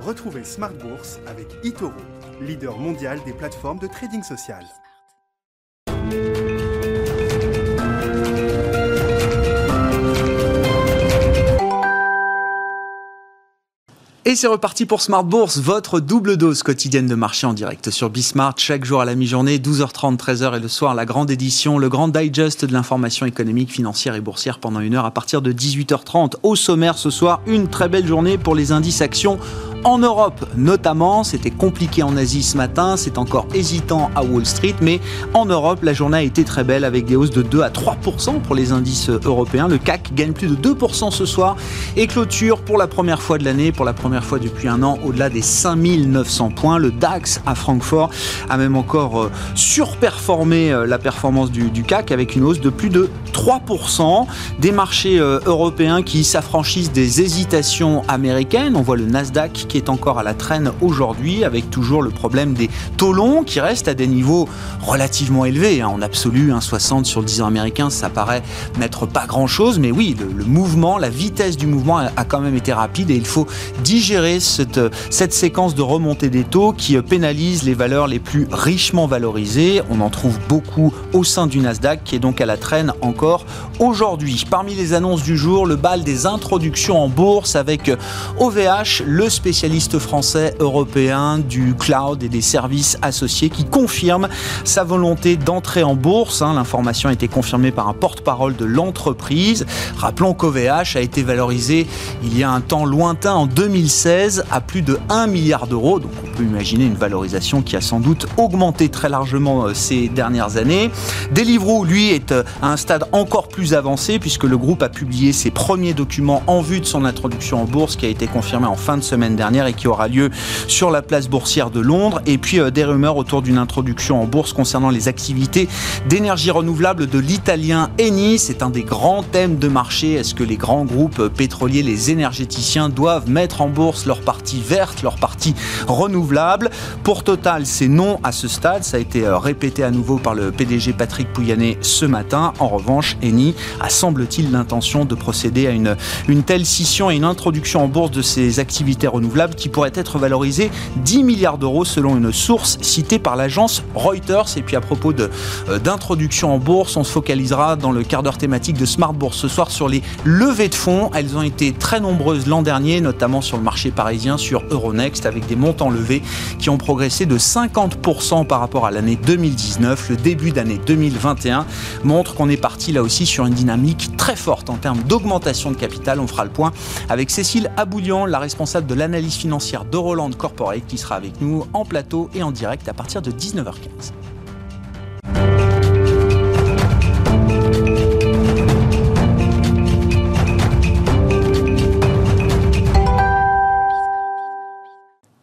Retrouvez Smart Bourse avec eToro, leader mondial des plateformes de trading social. Et c'est reparti pour Smart Bourse, votre double dose quotidienne de marché en direct sur Bismart, chaque jour à la mi-journée, 12h30, 13h et le soir, la grande édition, le grand digest de l'information économique, financière et boursière pendant une heure à partir de 18h30. Au sommaire ce soir, une très belle journée pour les indices actions en Europe notamment. C'était compliqué en Asie ce matin, c'est encore hésitant à Wall Street, mais en Europe, la journée a été très belle avec des hausses de 2 à 3% pour les indices européens. Le CAC gagne plus de 2% ce soir et clôture pour la première fois de l'année, pour la première fois depuis un an, au-delà des 5900 points. Le DAX à Francfort a même encore euh, surperformé euh, la performance du, CAC avec une hausse de plus de 3%. Des marchés euh, européens qui s'affranchissent des hésitations américaines. On voit le Nasdaq qui est encore à la traîne aujourd'hui, avec toujours le problème des taux longs qui restent à des niveaux relativement élevés. Hein. En absolu, 1,60 sur le 10 ans américain, ça paraît n'être pas grand-chose, mais oui, le, mouvement, la vitesse du mouvement a, quand même été rapide et il faut digérer cette, cette séquence de remontée des taux qui pénalise les valeurs les plus richement valorisées. On en trouve beaucoup au sein du Nasdaq qui est donc à la traîne encore aujourd'hui. Parmi les annonces du jour, le bal des introductions en bourse avec OVH, le spécialiste spécialiste français européen du cloud et des services associés qui confirme sa volonté d'entrer en bourse. Hein. L'information a été confirmée par un porte-parole de l'entreprise. Rappelons qu'OVH a été valorisé il y a un temps lointain en 2016 à plus de 1 milliard d'euros. Donc on peut imaginer une valorisation qui a sans doute augmenté très largement euh, ces dernières années. Deliveroo, lui, est euh, à un stade encore plus avancé puisque le groupe a publié ses premiers documents en vue de son introduction en bourse qui a été confirmée en fin de semaine dernière et qui aura lieu sur la place boursière de Londres. Et puis euh, des rumeurs autour d'une introduction en bourse concernant les activités d'énergie renouvelable de l'italien Eni. C'est un des grands thèmes de marché. Est-ce que les grands groupes pétroliers, les énergéticiens doivent mettre en bourse leur partie verte, leur partie renouvelable? Pour Total, c'est non à ce stade. Ça a été euh, répété à nouveau par le PDG Patrick Pouyanné ce matin. En revanche, Eni a semble-t-il l'intention de procéder à une, une telle scission et une introduction en bourse de ses activités renouvelables qui pourrait être valorisé 10 milliards d'euros selon une source citée par l'agence Reuters. Et puis à propos euh, d'introduction en bourse, on se focalisera dans le quart d'heure thématique de Smart Bourse ce soir sur les levées de fonds. Elles ont été très nombreuses l'an dernier, notamment sur le marché parisien, sur Euronext, avec des montants levés qui ont progressé de 50% par rapport à l'année 2019. Le début d'année 2021 montre qu'on est parti là aussi sur une dynamique très forte en termes d'augmentation de capital. On fera le point avec Cécile Aboulian, la responsable de l'analyse financière de Roland Corporate qui sera avec nous en plateau et en direct à partir de 19h15.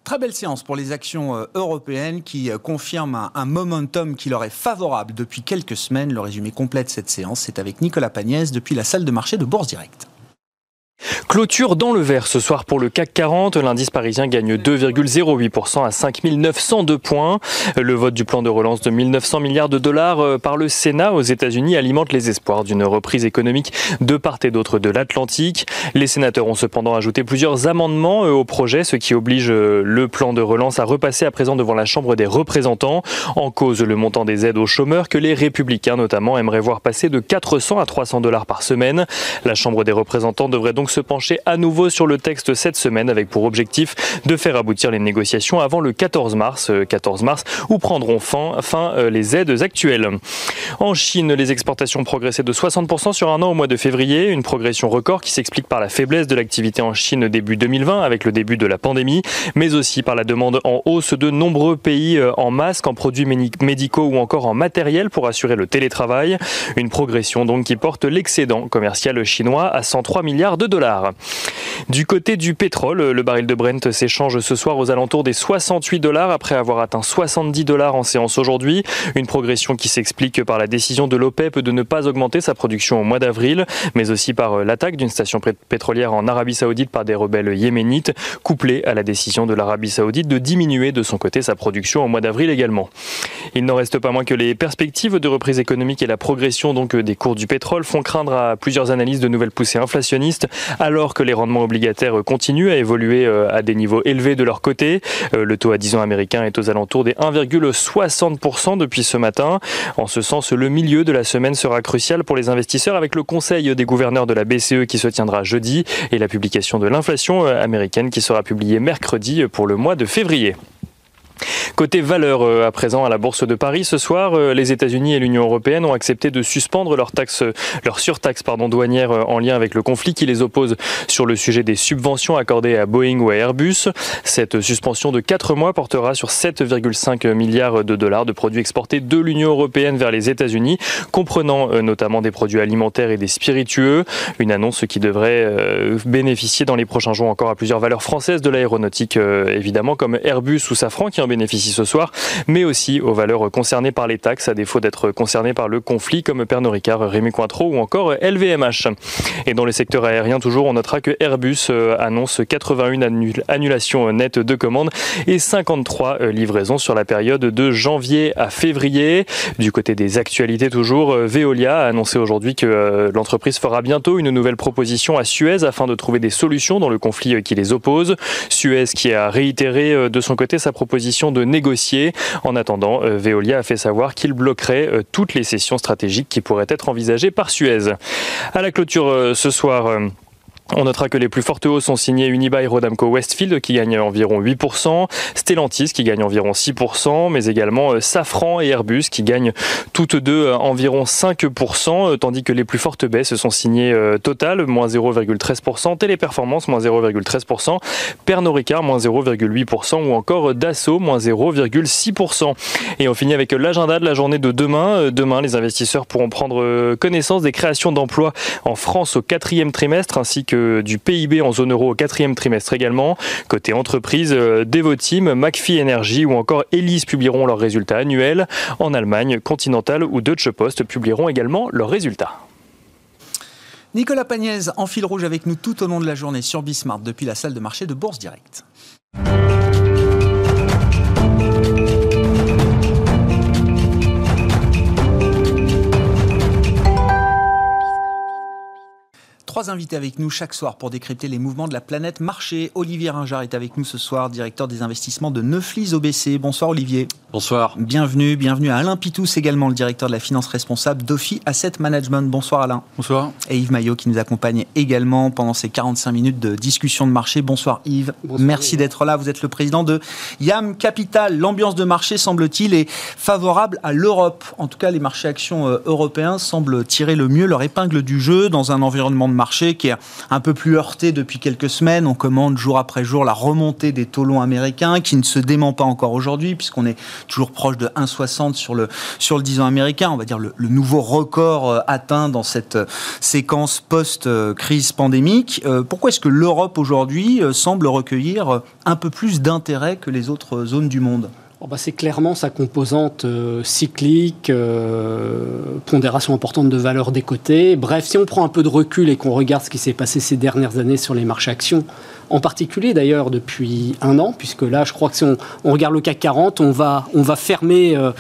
Très belle séance pour les actions euh, européennes qui euh, confirment un, momentum qui leur est favorable depuis quelques semaines. Le résumé complet de cette séance, c'est avec Nicolas Pagnès depuis la salle de marché de Bourse Direct. Clôture dans le vert ce soir pour le CAC 40. L'indice parisien gagne 2,08% à 5902 points. Le vote du plan de relance de 1900 milliards de dollars euh, par le Sénat aux États-Unis alimente les espoirs d'une reprise économique de part et d'autre de l'Atlantique. Les sénateurs ont cependant ajouté plusieurs amendements euh, au projet, ce qui oblige euh, le plan de relance à repasser à présent devant la Chambre des représentants. En cause le montant des aides aux chômeurs que les républicains notamment aimeraient voir passer de 400 à 300 dollars par semaine. La Chambre des représentants devrait donc se pencher à nouveau sur le texte cette semaine avec pour objectif de faire aboutir les négociations avant le 14 mars, 14 euh, mars où prendront fin, fin euh, les aides actuelles. En Chine, les exportations progressaient de 60% sur un an au mois de février, une progression record qui s'explique par la faiblesse de l'activité en Chine début 2020 avec le début de la pandémie, mais aussi par la demande en hausse de nombreux pays euh, en masques, en produits médicaux ou encore en matériel pour assurer le télétravail. Une progression donc qui porte l'excédent commercial chinois à 103 milliards de dollars. Du côté du pétrole, le baril de Brent s'échange ce soir aux alentours des 68 dollars après avoir atteint 70 dollars en séance aujourd'hui. Une progression qui s'explique par la décision de l'OPEP de ne pas augmenter sa production au mois d'avril, mais aussi par l'attaque d'une station pétrolière en Arabie Saoudite par des rebelles yéménites, couplée à la décision de l'Arabie Saoudite de diminuer de son côté sa production au mois d'avril également. Il n'en reste pas moins que les perspectives de reprise économique et la progression donc des cours du pétrole font craindre à plusieurs analyses de nouvelles poussées inflationnistes alors que les rendements obligataires continuent à évoluer à des niveaux élevés de leur côté. Le taux à 10 ans américain est aux alentours des 1,60% depuis ce matin. En ce sens, le milieu de la semaine sera crucial pour les investisseurs avec le conseil des gouverneurs de la BCE qui se tiendra jeudi et la publication de l'inflation américaine qui sera publiée mercredi pour le mois de février. Côté valeur, euh, à présent à la Bourse de Paris, ce soir, euh, les États-Unis et l'Union européenne ont accepté de suspendre leur, taxe, leur surtaxe pardon, douanière euh, en lien avec le conflit qui les oppose sur le sujet des subventions accordées à Boeing ou à Airbus. Cette suspension de 4 mois portera sur 7,5 milliards de dollars de produits exportés de l'Union européenne vers les États-Unis, comprenant notamment des produits alimentaires et des spiritueux. Une annonce qui devrait bénéficier dans les prochains jours encore à plusieurs valeurs françaises de l'aéronautique, évidemment, comme Airbus ou Safran qui en bénéficient ce soir, mais aussi aux valeurs concernées par les taxes, à défaut d'être concernées par le conflit, comme Pernod Ricard, Rémi Cointreau ou encore LVMH. Et dans le secteur aérien, toujours, on notera que Airbus euh, annonce 81 annulations nettes de commandes et 53 euh, livraisons sur la période de janvier à février. Du côté des actualités, toujours, euh, Veolia a annoncé aujourd'hui que l'entreprise fera bientôt une nouvelle proposition à Suez afin de trouver des solutions dans le conflit qui les oppose. Suez qui a réitéré de son côté sa proposition de négocier. En attendant, euh, Veolia a fait savoir qu'il bloquerait euh, toutes les sessions stratégiques qui pourraient être envisagées par Suez. À la clôture euh, ce soir, on notera que les plus fortes hausses sont signées Unibail Rodamco Westfield qui gagne environ 8%, Stellantis qui gagne environ 6%, mais également euh, Safran et Airbus qui gagnent toutes deux euh, environ 5%, euh, tandis que les plus fortes baisses sont signées Total, moins 0,13%, Téléperformance, moins 0,13%, Pernod Ricard, moins 0,8% ou encore Dassault, moins 0,6%. Et on finit avec l'agenda de la journée de demain. Demain, les investisseurs pourront prendre connaissance des créations d'emplois en France au quatrième trimestre ainsi que du PIB en zone euro au quatrième trimestre également. Côté entreprise, euh, Devoteam, McPhee Energy ou encore Elise publieront leurs résultats annuels. En Allemagne, Continental ou Deutsche Post publieront également leurs résultats. Nicolas Pagnès en fil rouge avec nous tout au long de la journée sur Bismart depuis la salle de marché de Bourse Direct. Trois invités avec nous chaque soir pour décrypter les mouvements de la planète marché. Olivier Ringard est avec nous ce soir, directeur des investissements de Neuflis OBC. Bonsoir Olivier. Bonsoir. Bienvenue, bienvenue à Alain Pitous également, le directeur de la finance responsable d'Ophi Asset Management. Bonsoir Alain. Bonsoir. Et Yves Maillot qui nous accompagne également pendant ces 45 minutes de discussion de marché. Bonsoir Yves. Merci d'être là. Vous êtes le président de YAM Capital. L'ambiance de marché, semble-t-il, est favorable à l'Europe. En tout cas, les marchés actions euh, européens semblent tirer le mieux leur épingle du jeu dans un environnement de marché qui est un peu plus heurté depuis quelques semaines. On commande jour après jour la remontée des taux longs américains qui ne se dément pas encore aujourd'hui puisqu'on est toujours proche de 1,60 sur le, sur le 10 ans américain. On va dire le, nouveau record euh, atteint dans cette euh, séquence post-crise pandémique. Euh, pourquoi est-ce que l'Europe aujourd'hui semble recueillir un peu plus d'intérêt que les autres zones du monde? Bah, c'est clairement sa composante euh, cyclique, euh, pondération importante de valeur des côtés. Bref, si on prend un peu de recul et qu'on regarde ce qui s'est passé ces dernières années sur les marchés actions, en particulier d'ailleurs depuis un an, puisque là, je crois que si on, regarde le CAC 40, on va, on va fermer euh,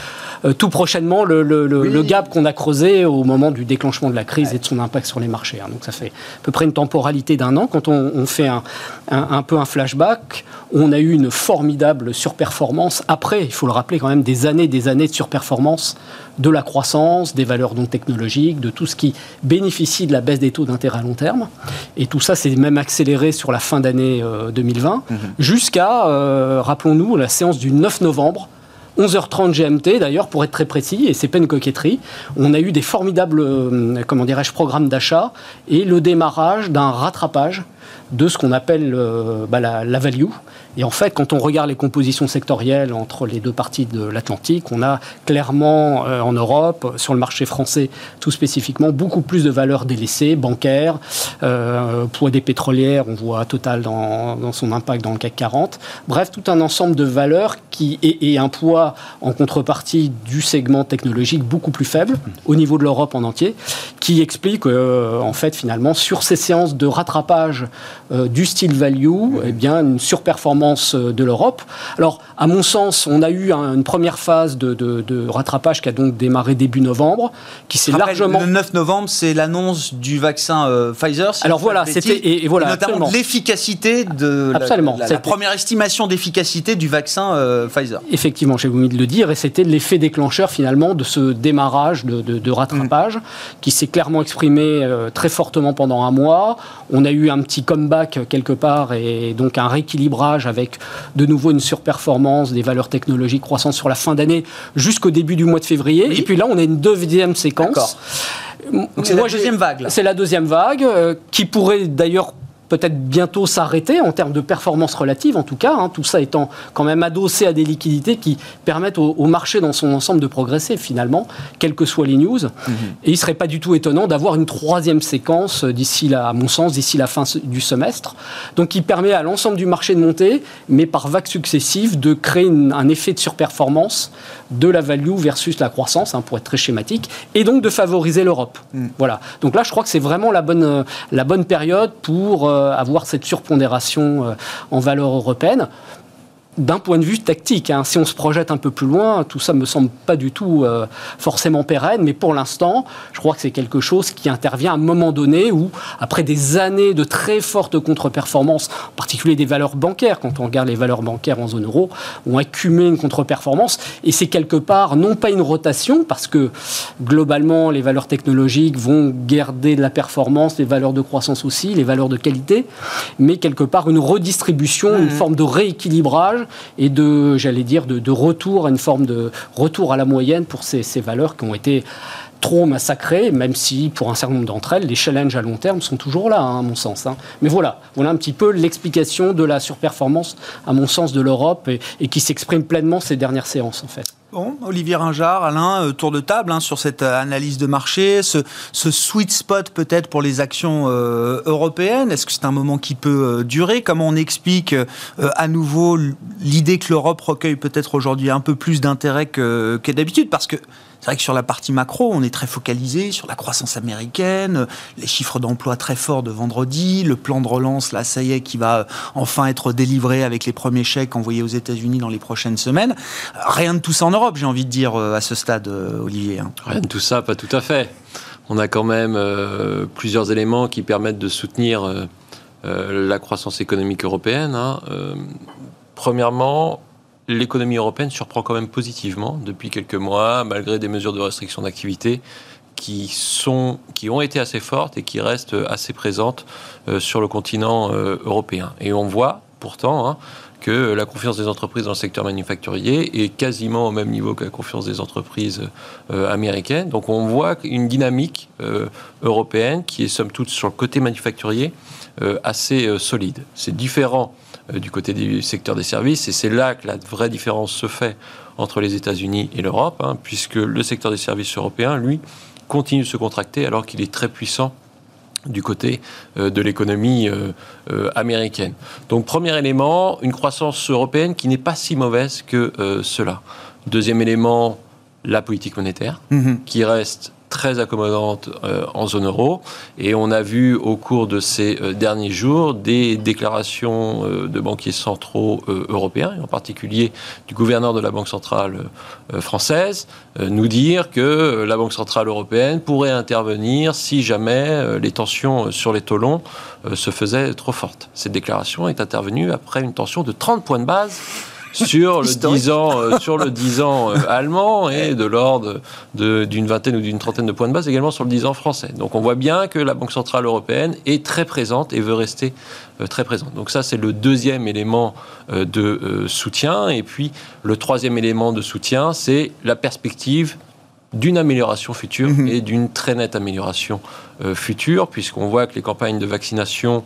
euh, tout prochainement le, le, gap qu'on a creusé au moment du déclenchement de la crise et de son impact sur les marchés. Hein. Donc ça fait à peu près une temporalité d'un an. Quand on, fait un, un, peu un flashback, on a eu une formidable surperformance. Après, il faut le rappeler quand même, des années des années de surperformance de la croissance, des valeurs non technologiques, de tout ce qui bénéficie de la baisse des taux d'intérêt à long terme. Et tout ça s'est même accéléré sur la fin d'année 2020, euh, mhm. jusqu'à, euh, rappelons-nous, la séance du 9 novembre, 11h30 GMT d'ailleurs, pour être très précis, et c'est pas une coquetterie. On a eu des formidables, euh, comment dirais-je, programmes d'achat et le démarrage d'un rattrapage de ce qu'on appelle bah, la, value, et en fait, quand on regarde les compositions sectorielles entre les deux parties de l'Atlantique, on a clairement euh, en Europe, sur le marché français tout spécifiquement, beaucoup plus de valeurs délaissées, bancaires, euh, poids des pétrolières, on voit Total dans, son impact dans le CAC 40. Bref, tout un ensemble de valeurs qui et, un poids en contrepartie du segment technologique beaucoup plus faible au niveau de l'Europe en entier, qui explique euh, en fait finalement sur ces séances de rattrapage du style value, eh bien, une surperformance de l'Europe. Alors, à mon sens, on a eu une première phase de, de, rattrapage qui a donc démarré début novembre, qui s'est largement... Le 9 novembre, c'est l'annonce du vaccin Pfizer. Alors voilà, c'était... Et, voilà, notamment l'efficacité de... Absolument. La, première estimation d'efficacité du vaccin Pfizer. Effectivement, j'ai voulu le dire, et c'était l'effet déclencheur finalement de ce démarrage de, de rattrapage qui s'est clairement exprimé euh, très fortement pendant un mois. On a eu un petit comeback quelque part et donc un rééquilibrage avec de nouveau une surperformance des valeurs technologiques croissantes sur la fin d'année jusqu'au début du mois de février. Et puis là, on a une deuxième séquence. C'est la deuxième vague. C'est la deuxième vague euh, qui pourrait d'ailleurs peut-être bientôt s'arrêter en termes de performance relative, en tout cas, hein, tout ça étant quand même adossé à des liquidités qui permettent au, marché dans son ensemble de progresser finalement, quelles que soient les news. Mhm. Et il ne serait pas du tout étonnant d'avoir une troisième séquence d'ici, à mon sens, d'ici la fin du semestre, donc qui permet à l'ensemble du marché de monter, mais par vagues successives, de créer un effet de surperformance de la value versus la croissance, hein, pour être très schématique, et donc de favoriser l'Europe. Mhm. Voilà. Donc là, je crois que c'est vraiment la bonne, la bonne période pour... Euh, avoir cette surpondération euh, en valeur européenne d'un point de vue tactique. Hein. Si on se projette un peu plus loin, tout ça me semble pas du tout euh, forcément pérenne, mais pour l'instant, je crois que c'est quelque chose qui intervient à un moment donné où, après des années de très fortes contre-performances, en particulier des valeurs bancaires, quand on regarde les valeurs bancaires en zone euro, ont accumulé une contre-performance, et c'est quelque part non pas une rotation, parce que globalement, les valeurs technologiques vont garder de la performance, les valeurs de croissance aussi, les valeurs de qualité, mais quelque part une redistribution, une mmh. forme de rééquilibrage et de, j'allais dire, de, retour à une forme de retour à la moyenne pour ces, valeurs qui ont été trop massacrées, même si pour un certain nombre d'entre elles, les challenges à long terme sont toujours là, hein, à mon sens. Hein. Mais voilà, voilà un petit peu l'explication de la surperformance, à mon sens, de l'Europe et qui s'exprime pleinement ces dernières séances, en fait. Bon, Olivier Ringard, Alain, euh, tour de table hein, sur cette euh, analyse de marché, ce, sweet spot peut-être pour les actions euh, européennes. Est-ce que c'est un moment qui peut durer? Comment on explique à nouveau l'idée que l'Europe recueille peut-être aujourd'hui un peu plus d'intérêt que, que d'habitude? Parce que c'est vrai que sur la partie macro, on est très focalisé sur la croissance américaine, les chiffres d'emploi très forts de vendredi, le plan de relance, là, ça y est, qui va enfin être délivré avec les premiers chèques envoyés aux États-Unis dans les prochaines semaines. Rien de tout ça en Europe, j'ai envie de dire, euh, à ce stade, euh, Olivier. Hein. Rien de tout ça, pas tout à fait. On a quand même euh, plusieurs éléments qui permettent de soutenir la croissance économique européenne. Hein. premièrement, l'économie européenne surprend quand même positivement depuis quelques mois, malgré des mesures de restriction d'activité qui, qui ont été assez fortes et qui restent assez présentes euh, sur le continent euh, européen. Et on voit pourtant hein, que la confiance des entreprises dans le secteur manufacturier est quasiment au même niveau que la confiance des entreprises euh, américaines. Donc on voit une dynamique européenne qui est somme toute sur le côté manufacturier assez solide. C'est différent du côté du secteur des services. Et c'est là que la vraie différence se fait entre les États-Unis et l'Europe, hein, puisque le secteur des services européen, lui, continue de se contracter alors qu'il est très puissant du côté euh, de l'économie euh, américaine. Donc premier élément, une croissance européenne qui n'est pas si mauvaise que cela. Deuxième élément, la politique monétaire, mm-hmm. qui reste très accommodante euh, en zone euro. Et on a vu au cours de ces euh, derniers jours des déclarations euh, de banquiers centraux européens, et en particulier du gouverneur de la Banque centrale française, nous dire que la Banque centrale européenne pourrait intervenir si jamais les tensions sur les taux longs se faisaient trop fortes. Cette déclaration est intervenue après une tension de 30 points de base sur le 10 ans, euh, sur le 10 ans euh, allemand et de l'ordre d'une vingtaine ou d'une trentaine de points de base également sur le 10 ans français. Donc on voit bien que la Banque Centrale Européenne est très présente et veut rester euh, très présente. Donc ça, c'est le deuxième élément de soutien. Et puis le troisième élément de soutien, c'est la perspective d'une amélioration future mhm. et d'une très nette amélioration future, puisqu'on voit que les campagnes de vaccination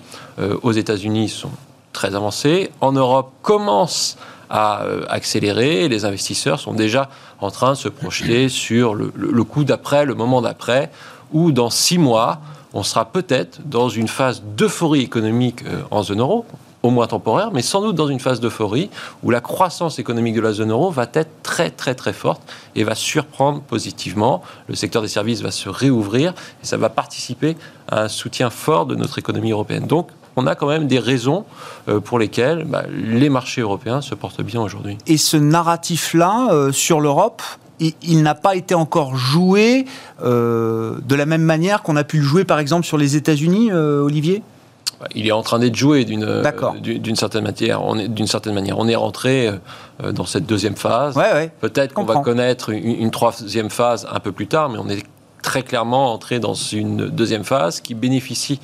aux États-Unis sont très avancées. En Europe, commencent à euh, accélérer. Les investisseurs sont déjà en train de se projeter sur le, coup d'après, le moment d'après, où dans six mois, on sera peut-être dans une phase d'euphorie économique euh, en zone euro, au moins temporaire, mais sans doute dans une phase d'euphorie où la croissance économique de la zone euro va être très très très forte et va surprendre positivement. Le secteur des services va se réouvrir et ça va participer à un soutien fort de notre économie européenne. Donc, on a quand même des raisons pour lesquelles bah, les marchés européens se portent bien aujourd'hui. Et ce narratif-là sur l'Europe, il, n'a pas été encore joué de la même manière qu'on a pu le jouer par exemple sur les États-Unis, Olivier? Il est en train d'être joué d'une d'une certaine manière. On est d'une certaine manière. On est rentré euh, dans cette deuxième phase. Peut-être qu'on va connaître une, troisième phase un peu plus tard, mais on est très clairement entré dans une deuxième phase qui bénéficie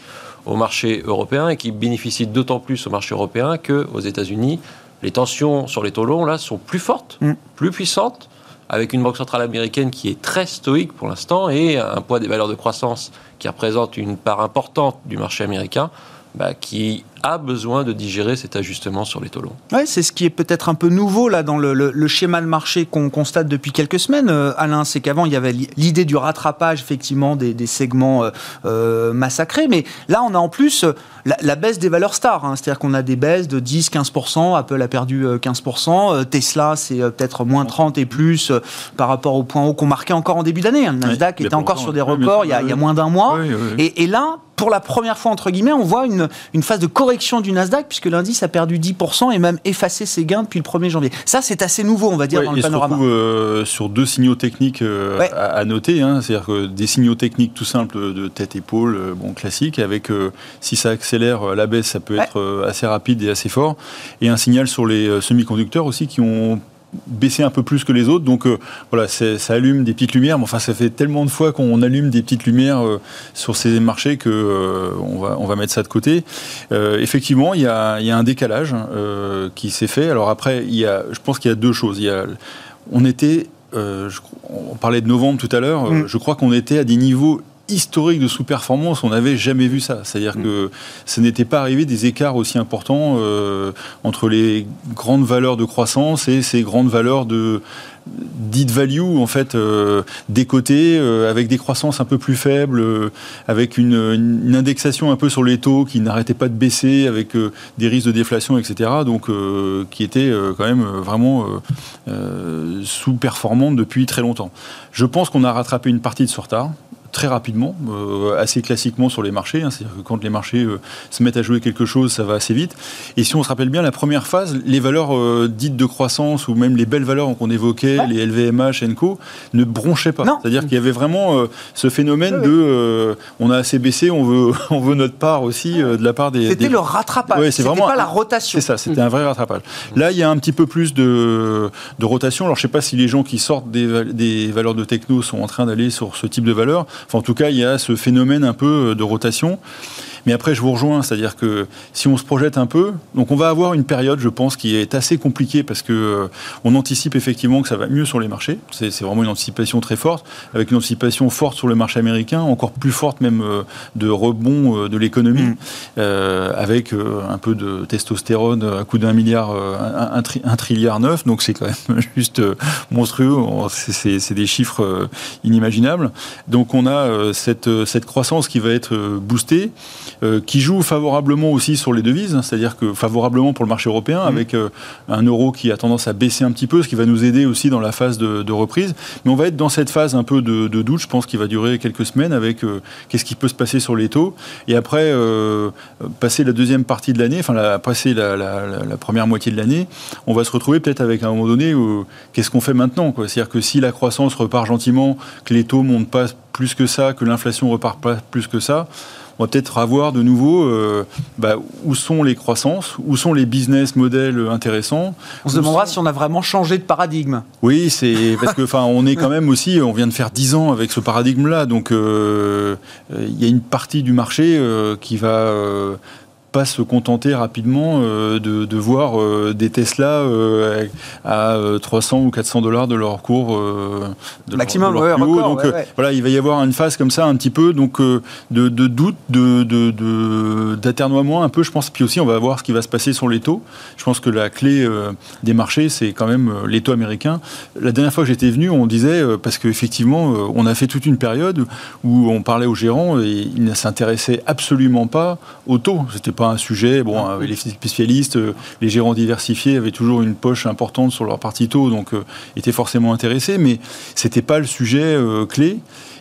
au marché européen et qui bénéficie d'autant plus au marché européen qu'aux États-Unis, les tensions sur les taux longs là sont plus fortes, mm. plus puissantes avec une banque centrale américaine qui est très stoïque pour l'instant et un poids des valeurs de croissance qui représente une part importante du marché américain, bah, qui a besoin de digérer cet ajustement sur les taux longs. Ouais, c'est ce qui est peut-être un peu nouveau là dans le, schéma de marché qu'on constate depuis quelques semaines, euh, Alain. C'est qu'avant il y avait l'idée du rattrapage effectivement des, segments euh, euh, massacrés, mais là on a en plus la, baisse des valeurs stars, hein. c'est-à-dire qu'on a des baisses de 10-15%, Apple a perdu 15%, Tesla c'est peut-être moins 30 et plus par rapport au point haut qu'on marquait encore en début d'année. Hein. Le Nasdaq était encore sur des records il, y a, moins d'un mois, et, et là pour la première fois, entre guillemets, on voit une, une phase de correction du Nasdaq, puisque l'indice a perdu 10% et même effacé ses gains depuis le 1er janvier. Ça, c'est assez nouveau, on va dire, dans le panorama. Se euh, sur deux signaux techniques euh, à, noter. Hein. C'est-à-dire que des signaux techniques tout simples de tête-épaule, euh, bon, classique, avec si ça accélère la baisse, ça peut être assez rapide et assez fort. Et un signal sur les semi-conducteurs aussi qui ont baisser un peu plus que les autres. Donc euh, voilà, ça allume des petites lumières. Mais enfin, ça fait tellement de fois qu'on allume des petites lumières euh, sur ces marchés que euh, on, va, on va mettre ça de côté. effectivement, il y a, y a, un décalage qui s'est fait. Alors après, il y a, je pense qu'il y a deux choses. Il y a, on était, on parlait de novembre tout à l'heure. Mm. Je crois qu'on était à des niveaux historique de sous-performance, on n'avait jamais vu ça. C'est-à-dire mm. que ce n'était pas arrivé des écarts aussi importants euh, entre les grandes valeurs de croissance et ces grandes valeurs de deep value en fait euh, des côtés euh, avec des croissances un peu plus faibles avec une, indexation un peu sur les taux qui n'arrêtait pas de baisser avec des risques de déflation etc donc qui était quand même vraiment sous-performante depuis très longtemps je pense qu'on a rattrapé une partie de ce retard très rapidement, euh, assez classiquement sur les marchés. Hein. C'est-à-dire que quand les marchés euh, se mettent à jouer quelque chose, ça va assez vite. Et si on se rappelle bien, la première phase, les valeurs euh, dites de croissance ou même les belles valeurs qu'on évoquait, les LVMH, Enco, ne bronchaient pas. C'est-à-dire qu'il y avait vraiment ce phénomène de on a assez baissé, on veut, on veut notre part aussi de la part des. C'était le rattrapage. c'était pas la rotation. C'est ça, c'était un vrai rattrapage. Là, il y a un petit peu plus de, de rotation. Alors, je sais pas si les gens qui sortent des, des valeurs de techno sont en train d'aller sur ce type de valeurs en tout cas, il y a ce phénomène un peu de rotation. Mais après, je vous rejoins, c'est-à-dire que si on se projette un peu, donc on va avoir une période, je pense, qui est assez compliquée parce que euh, on anticipe effectivement que ça va mieux sur les marchés. C'est vraiment une anticipation très forte, avec une anticipation forte sur le marché américain, encore plus forte même euh, de rebond euh, de l'économie, mm. avec un peu de testostérone à coup d'un milliard, un, un, trilliard neuf. Donc c'est quand même juste monstrueux. C'est des chiffres inimaginables. Donc on a cette, cette croissance qui va être boostée. Euh, qui joue favorablement aussi sur les devises, hein, c'est-à-dire que favorablement pour le marché européen, mmh. avec euh, un euro qui a tendance à baisser un petit peu, ce qui va nous aider aussi dans la phase de, reprise. Mais on va être dans cette phase un peu de, doute, je pense, qui va durer quelques semaines, avec euh, qu'est-ce qui peut se passer sur les taux. Et après, passer la deuxième partie de l'année, enfin, la, passer la, première moitié de l'année, on va se retrouver peut-être avec à un moment donné, qu'est-ce qu'on fait maintenant C'est-à-dire que si la croissance repart gentiment, que les taux montent pas plus que ça, que l'inflation repart pas plus que ça, on va peut-être avoir de nouveau euh, bah, où sont les croissances, où sont les business models intéressants. On se demandera si on a vraiment changé de paradigme. Oui, c'est parce que enfin, on est quand même aussi, on vient de faire 10 ans avec ce paradigme-là, donc euh, il y a une partie du marché euh, qui va pas se contenter rapidement euh, de, voir euh, des Tesla euh, à 300 ou 400 dollars de leur cours de maximum. donc voilà, il va y avoir une phase comme ça un petit peu donc de, de, doute, de d'aternoiement un peu, je pense. Puis aussi, on va voir ce qui va se passer sur les taux. Je pense que la clé des marchés, c'est quand même les taux américains. La dernière fois que j'étais venu, on disait parce qu'effectivement, on a fait toute une période où on parlait aux gérants et ils ne s'intéressaient absolument pas aux taux. C'était pas pas un sujet. Bon, euh, les spécialistes, les gérants diversifiés avaient toujours une poche importante sur leur partie taux, donc étaient forcément intéressés, mais c'était pas le sujet clé.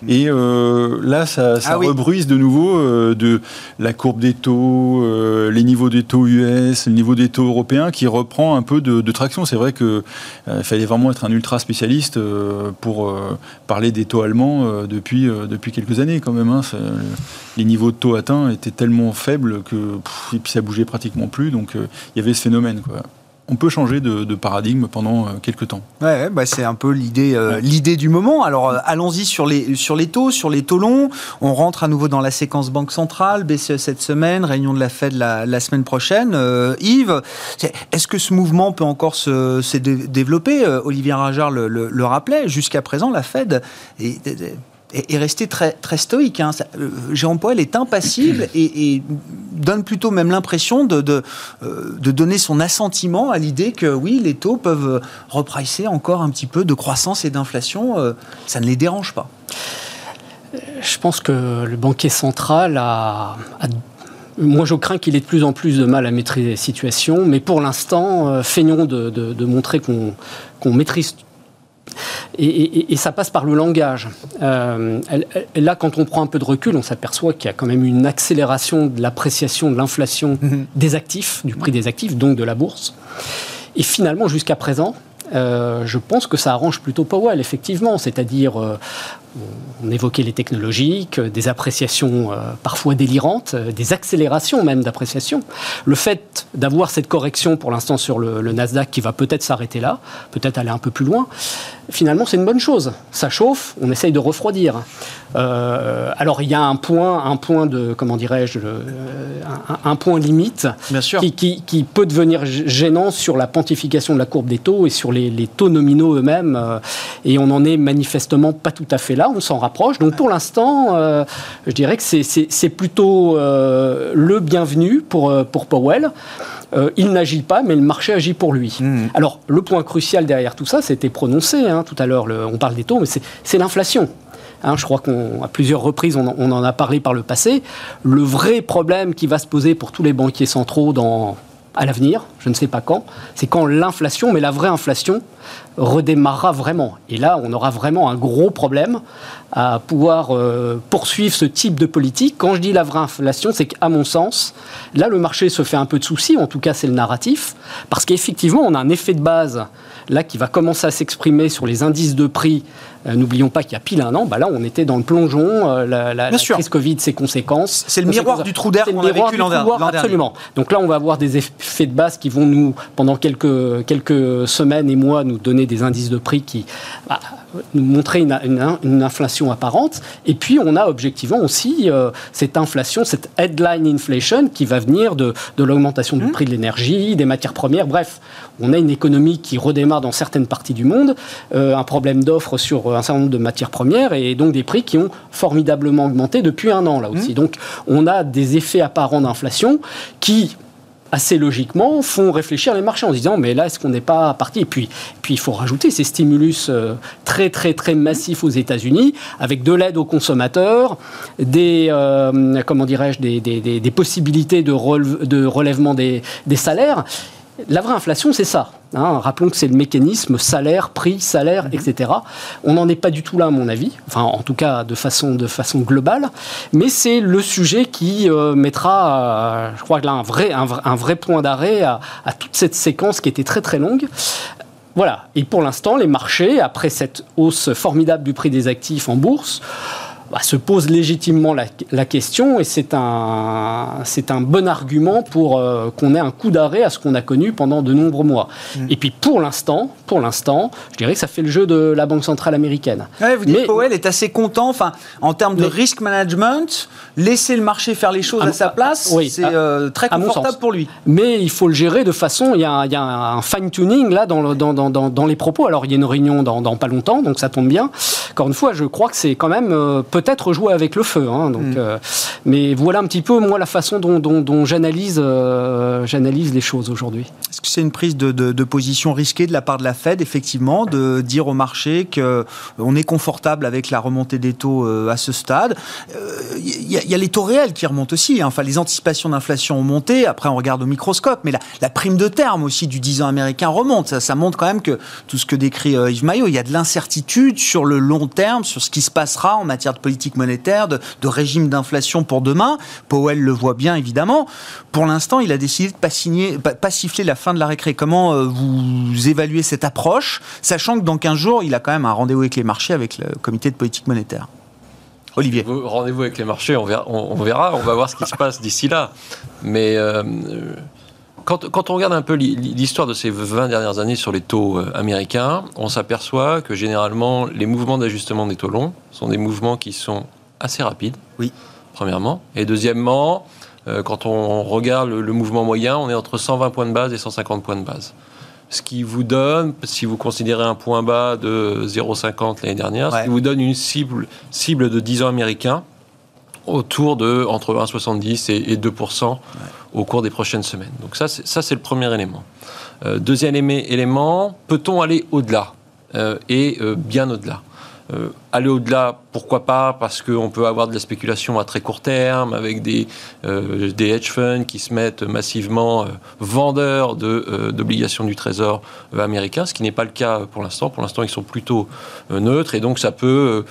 Et là, ça, ça ah rebruise de nouveau de la courbe des taux, les niveaux des taux US, le niveau des taux européens, qui reprend un peu de, traction. C'est vrai qu'il fallait vraiment être un ultra spécialiste pour parler des taux allemands depuis, depuis quelques années quand même. Hein. les niveaux de taux atteints étaient tellement faibles que et puis ça bougeait pratiquement plus. Donc euh, il y avait ce phénomène. Quoi on peut changer de, paradigme pendant euh, quelques temps. Ouais, bah c'est un peu l'idée, euh, l'idée du moment. Alors allons-y sur les, sur les taux, sur les taux longs. On rentre à nouveau dans la séquence Banque centrale, BCE cette semaine, réunion de la Fed la, semaine prochaine. Yves, est-ce que ce mouvement peut encore se, développer? Olivier Rajard le, le rappelait. Jusqu'à présent, la Fed est est, resté très, très stoïque. Hein. Euh, Jérôme Powell est impassible et, donne plutôt même l'impression de, de, euh, de, donner son assentiment à l'idée que oui, les taux peuvent repricer encore un petit peu de croissance et d'inflation. Euh, ça ne les dérange pas. Je pense que le banquier central a, moi, je crains qu'il ait de plus en plus de mal à maîtriser la situation, mais pour l'instant, feignons de, de, montrer qu'on maîtrise et, ça passe par le langage. Euh, là, quand on prend un peu de recul, on s'aperçoit qu'il y a quand même une accélération de l'appréciation de l'inflation mhm. des actifs, du prix des actifs, donc de la bourse. Et finalement, jusqu'à présent, euh, je pense que ça arrange plutôt Powell, effectivement. C'est-à-dire, euh, on évoquait les technologiques, des appréciations euh, parfois délirantes, des accélérations même d'appréciation. Le fait d'avoir cette correction pour l'instant sur le, le, Nasdaq qui va peut-être s'arrêter là, peut-être aller un peu plus loin, finalement c'est une bonne chose. Ça chauffe, on essaye de refroidir. Euh, alors il y a un point, un point de, comment dirais-je, euh, un, point limite Qui, peut devenir gênant sur la pontification de la courbe des taux et sur les, taux nominaux eux-mêmes. Euh, et on n'en est manifestement pas tout à fait là, on s'en rapproche. Donc pour l'instant, je dirais que c'est plutôt le bienvenu pour, pour Powell. il n'agit pas, mais le marché agit pour lui. Mmh. Alors, le point crucial derrière tout ça, c'était prononcé hein, tout à l'heure, on parle des taux, mais c'est l'inflation. Hein, je crois qu'à plusieurs reprises, on, en a parlé par le passé. Le vrai problème qui va se poser pour tous les banquiers centraux dans, à l'avenir, je ne sais pas quand, c'est quand l'inflation, mais la vraie inflation, redémarrera vraiment. Et là, on aura vraiment un gros problème à pouvoir euh, poursuivre ce type de politique. Quand je dis la vraie inflation, c'est qu'à mon sens, là, le marché se fait un peu de soucis, en tout cas, c'est le narratif, parce qu'effectivement, on a un effet de base là qui va commencer à s'exprimer sur les indices de prix n'oublions pas qu'il y a pile un an, bah là, on était dans le plongeon, euh, la, la, crise Covid, ses conséquences. C'est le miroir du trou d'air qu'on a vécu l'an dernier. Absolument. Donc là, on va avoir des effets de base qui vont nous, pendant quelques, quelques semaines et mois, nous donner des indices de prix qui bah, nous montrer une, une, inflation apparente. Et puis, on a objectivement aussi euh, cette inflation, cette headline inflation qui va venir de, de l'augmentation du mmh. prix de l'énergie, des matières premières. Bref, on a une économie qui redémarre dans certaines parties du monde, un problème d'offre sur un certain nombre de matières premières et donc des prix qui ont formidablement augmenté depuis un an là aussi. Mmh. Donc on a des effets apparents d'inflation qui assez logiquement, font réfléchir les marchés en disant mais là, est-ce qu'on n'est pas parti? Et puis, puis, il faut rajouter ces stimulus euh, très, très, très massifs aux États-Unis, avec de l'aide aux consommateurs, des, euh, comment dirais-je, des, des, des, possibilités de, de relèvement des, salaires. La vraie inflation, c'est ça. Hein. rappelons que c'est le mécanisme salaire, prix, salaire, mhm. etc. On n'en est pas du tout là, à mon avis. Enfin, en tout cas, de façon, de façon globale. Mais c'est le sujet qui euh, mettra, euh, je crois là, un vrai, un, vrai point d'arrêt à, à, toute cette séquence qui était très très longue. Voilà. Et pour l'instant, les marchés, après cette hausse formidable du prix des actifs en bourse, bah, se pose légitimement la, question et c'est un, c'est un bon argument pour euh, qu'on ait un coup d'arrêt à ce qu'on a connu pendant de nombreux mois. Mm. Et puis pour l'instant, pour l'instant, je dirais que ça fait le jeu de la Banque centrale américaine. vous dites mais, Powell est assez content, enfin, en termes de risk management, laisser le marché faire les choses à, sa place, c'est euh, très confortable pour lui. Mais il faut le gérer de façon, il y a, il y a un fine-tuning là dans, dans, dans, dans, les propos. Alors il y a une réunion dans, pas longtemps, donc ça tombe bien. Encore une fois, je crois que c'est quand même euh, peut-être jouer avec le feu. Hein, donc, Mm. euh, mais voilà un petit peu, moi, la façon dont, dont- dont j'analyse euh, j'analyse les choses aujourd'hui. Est-ce que c'est une prise de, de- de position risquée de la part de la Fed, effectivement, de dire au marché qu'on est confortable avec la remontée des taux euh, à ce stade? Il y, a- il y a les taux réels qui remontent aussi. hein. Enfin, les anticipations d'inflation ont monté. Après, on regarde au microscope. Mais la, la prime de terme aussi du 10 ans américain remonte. Ça, ça montre quand même que tout ce que décrit euh, Yves Maillot, il y a de l'incertitude sur le long terme, sur ce qui se passera en matière de politique monétaire, de, de régime d'inflation pour demain. Powell le voit bien, évidemment. Pour l'instant, il a décidé de pas signer, pas, siffler la fin de la récré. Comment euh, vous évaluez cette approche, sachant que dans 15 jours, il a quand même un rendez-vous avec les marchés, avec le comité de politique monétaire? Olivier. Vous- Rendez-vous avec les marchés, on verra, on, va voir ce qui se passe d'ici là. Mais euh, quand, quand on regarde un peu l'hi- l'histoire de ces 20 dernières années sur les taux euh, américains, on s'aperçoit que généralement, les mouvements d'ajustement des taux longs sont des mouvements qui sont assez rapides. Oui. Premièrement. Et deuxièmement, euh, quand on regarde le, mouvement moyen, on est entre 120 points de base et 150 points de base. Ce qui vous donne, si vous considérez un point bas de 0,50 l'année dernière, Ouais. ce qui vous donne une cible, cible de 10 ans américain autour de entre 1,70 et, et 2% au cours des prochaines semaines. Donc ça, c'est, ça, c'est le premier élément. Euh, deuxième élément, peut-on aller au-delà Euh, et euh, bien au-delà? Aller au-delà, pourquoi pas? Parce qu'on peut avoir de la spéculation à très court terme, avec des, des hedge funds qui se mettent massivement vendeurs de, d'obligations du Trésor américain, ce qui n'est pas le cas pour l'instant. Pour l'instant, ils sont plutôt neutres, et donc ça peut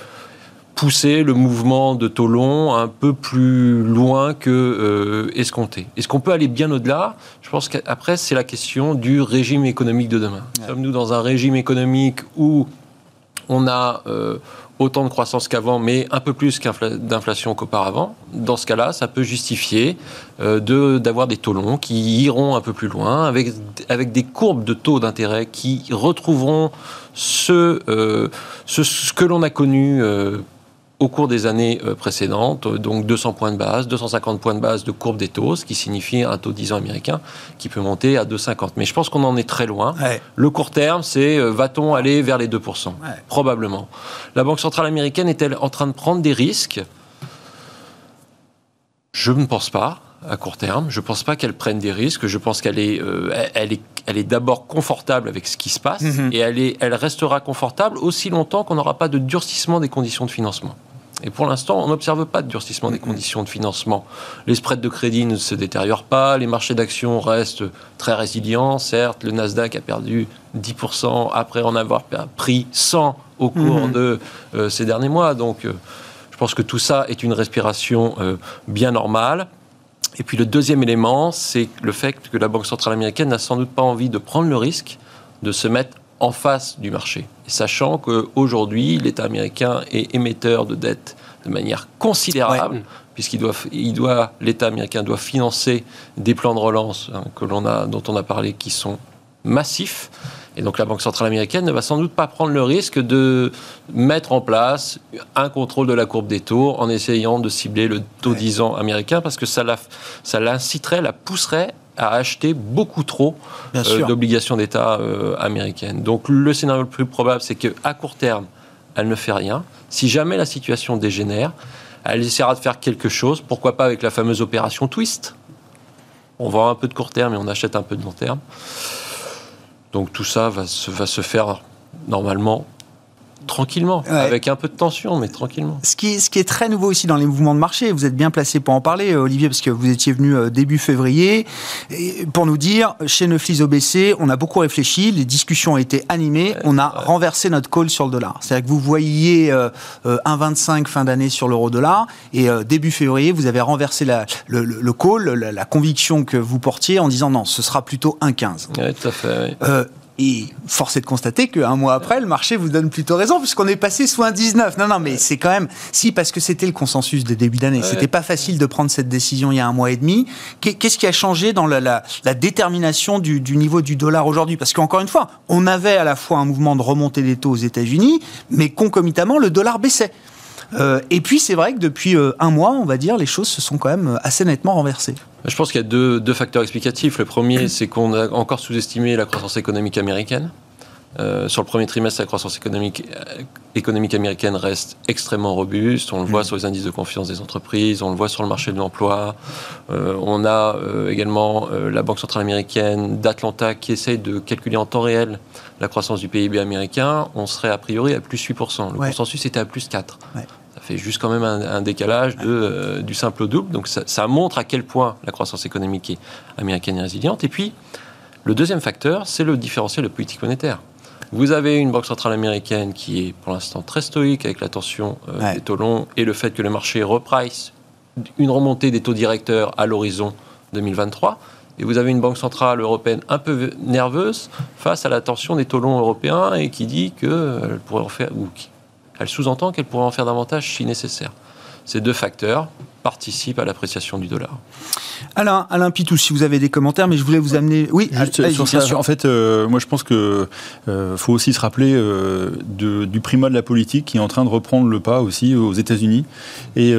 pousser le mouvement de taux long un peu plus loin que euh, escompté. Est-ce qu'on peut aller bien au-delà? Je pense qu'après, c'est la question du régime économique de demain. Sommes-nous dans un régime économique où on a euh, autant de croissance qu'avant, mais un peu plus d'inflation qu'auparavant? Dans ce cas-là, ça peut justifier euh, de- d'avoir des taux longs qui iront un peu plus loin, avec, avec des courbes de taux d'intérêt qui retrouveront ce, ce, ce que l'on a connu au cours des années euh, précédentes, euh, donc 200 points de base, 250 points de base de courbe des taux, ce qui signifie un taux 10 ans américain qui peut monter à 2,50. Mais je pense qu'on en est très loin. Ouais. Le court terme, c'est euh, va-t-on aller vers les 2% Probablement. La Banque centrale américaine est-elle en train de prendre des risques? Je ne pense pas à court terme. Je ne pense pas qu'elle prenne des risques. Je pense qu'elle est, euh, elle- est, elle est d'abord confortable avec ce qui se passe Mhm. et elle, est, elle restera confortable aussi longtemps qu'on n'aura pas de durcissement des conditions de financement. Et pour l'instant, on n'observe pas de durcissement des conditions de financement. Les spreads de crédit ne se détériorent pas, les marchés d'actions restent très résilients. Certes, le Nasdaq a perdu 10% après en avoir pris 100 au cours de euh, ces derniers mois. Donc, euh, je pense que tout ça est une respiration euh, bien normale. Et puis le deuxième élément, c'est le fait que la Banque centrale américaine n'a sans doute pas envie de prendre le risque de se mettre en face du marché. Et sachant qu'aujourd'hui, l'État américain est émetteur de dettes de manière considérable, puisqu'il doit, il doit, l'État américain doit financer des plans de relance hein, que l'on a, dont on a parlé qui sont massifs. Et donc la Banque centrale américaine ne va sans doute pas prendre le risque de mettre en place un contrôle de la courbe des taux en essayant de cibler le taux 10 ans américain parce que ça, la, ça l'inciterait, la pousserait à acheter beaucoup trop euh, d'obligations d'État euh, américaines. Donc le scénario le plus probable, c'est qu'à court terme, elle ne fait rien. Si jamais la situation dégénère, elle essaiera de faire quelque chose, pourquoi pas avec la fameuse opération Twist. On vend un peu de court terme et on achète un peu de long terme. Donc tout ça va se, va se faire normalement tranquillement, Ouais. avec un peu de tension, mais tranquillement. Ce qui, est, ce qui est très nouveau aussi dans les mouvements de marché, vous êtes bien placé pour en parler, euh, Olivier, parce que vous étiez venu euh, début février pour nous dire, chez Neuflis OBC, on a beaucoup réfléchi, les discussions ont été animées, on a renversé notre call sur le dollar. C'est-à-dire que vous voyiez euh, euh, 1,25 fin d'année sur l'euro-dollar, et début février, vous avez renversé la, le, le- le call, la, la conviction que vous portiez en disant non, ce sera plutôt 1,15. Oui, tout à fait. oui. Euh, et force est de constater qu'un mois après, le marché vous donne plutôt raison, puisqu'on est passé sous un 19. Non, non, mais c'est quand même. Si, parce que c'était le consensus des débuts d'année. Ouais. C'était pas facile de prendre cette décision il y a un mois et demi. Qu'est- Qu'est-ce qui a changé dans la, la- la détermination du, du niveau du dollar aujourd'hui? Parce qu'encore une fois, on avait à la fois un mouvement de remontée des taux aux États-Unis, mais concomitamment, le dollar baissait. Euh, et puis, c'est vrai que depuis euh, un mois, on va dire, les choses se sont quand même assez nettement renversées. Je pense qu'il y a deux, deux facteurs explicatifs. Le premier, c'est qu'on a encore sous-estimé la croissance économique américaine. Euh, sur le premier trimestre, la croissance économique, euh, économique américaine reste extrêmement robuste. On le voit sur les indices de confiance des entreprises, on le voit sur le marché de l'emploi. Euh, on a également la Banque centrale américaine d'Atlanta qui essaye de calculer en temps réel la croissance du PIB américain. On serait a priori à plus 8%. Le consensus était à plus 4%. Ça fait juste quand même un, décalage de, du simple au double. Donc ça, ça montre à quel point la croissance économique américaine est résiliente. Et puis, le deuxième facteur, c'est le différentiel de politique monétaire. Vous avez une banque centrale américaine qui est pour l'instant très stoïque avec la tension euh, des taux longs et le fait que le marché reprice une remontée des taux directeurs à l'horizon 2023. Et vous avez une banque centrale européenne un peu nerveuse face à la tension des taux européens et qui dit qu'elle pourrait en faire, ou elle sous-entend qu'elle pourrait en faire davantage si nécessaire. Ces deux facteurs participent à l'appréciation du dollar. Alain, Alain Pitou, si vous avez des commentaires, mais je voulais vous amener. Oui, Juste sur ça, En fait, euh, moi je pense que euh, faut aussi se rappeler euh, du primat de la politique qui est en train de reprendre le pas aussi aux États-Unis. Et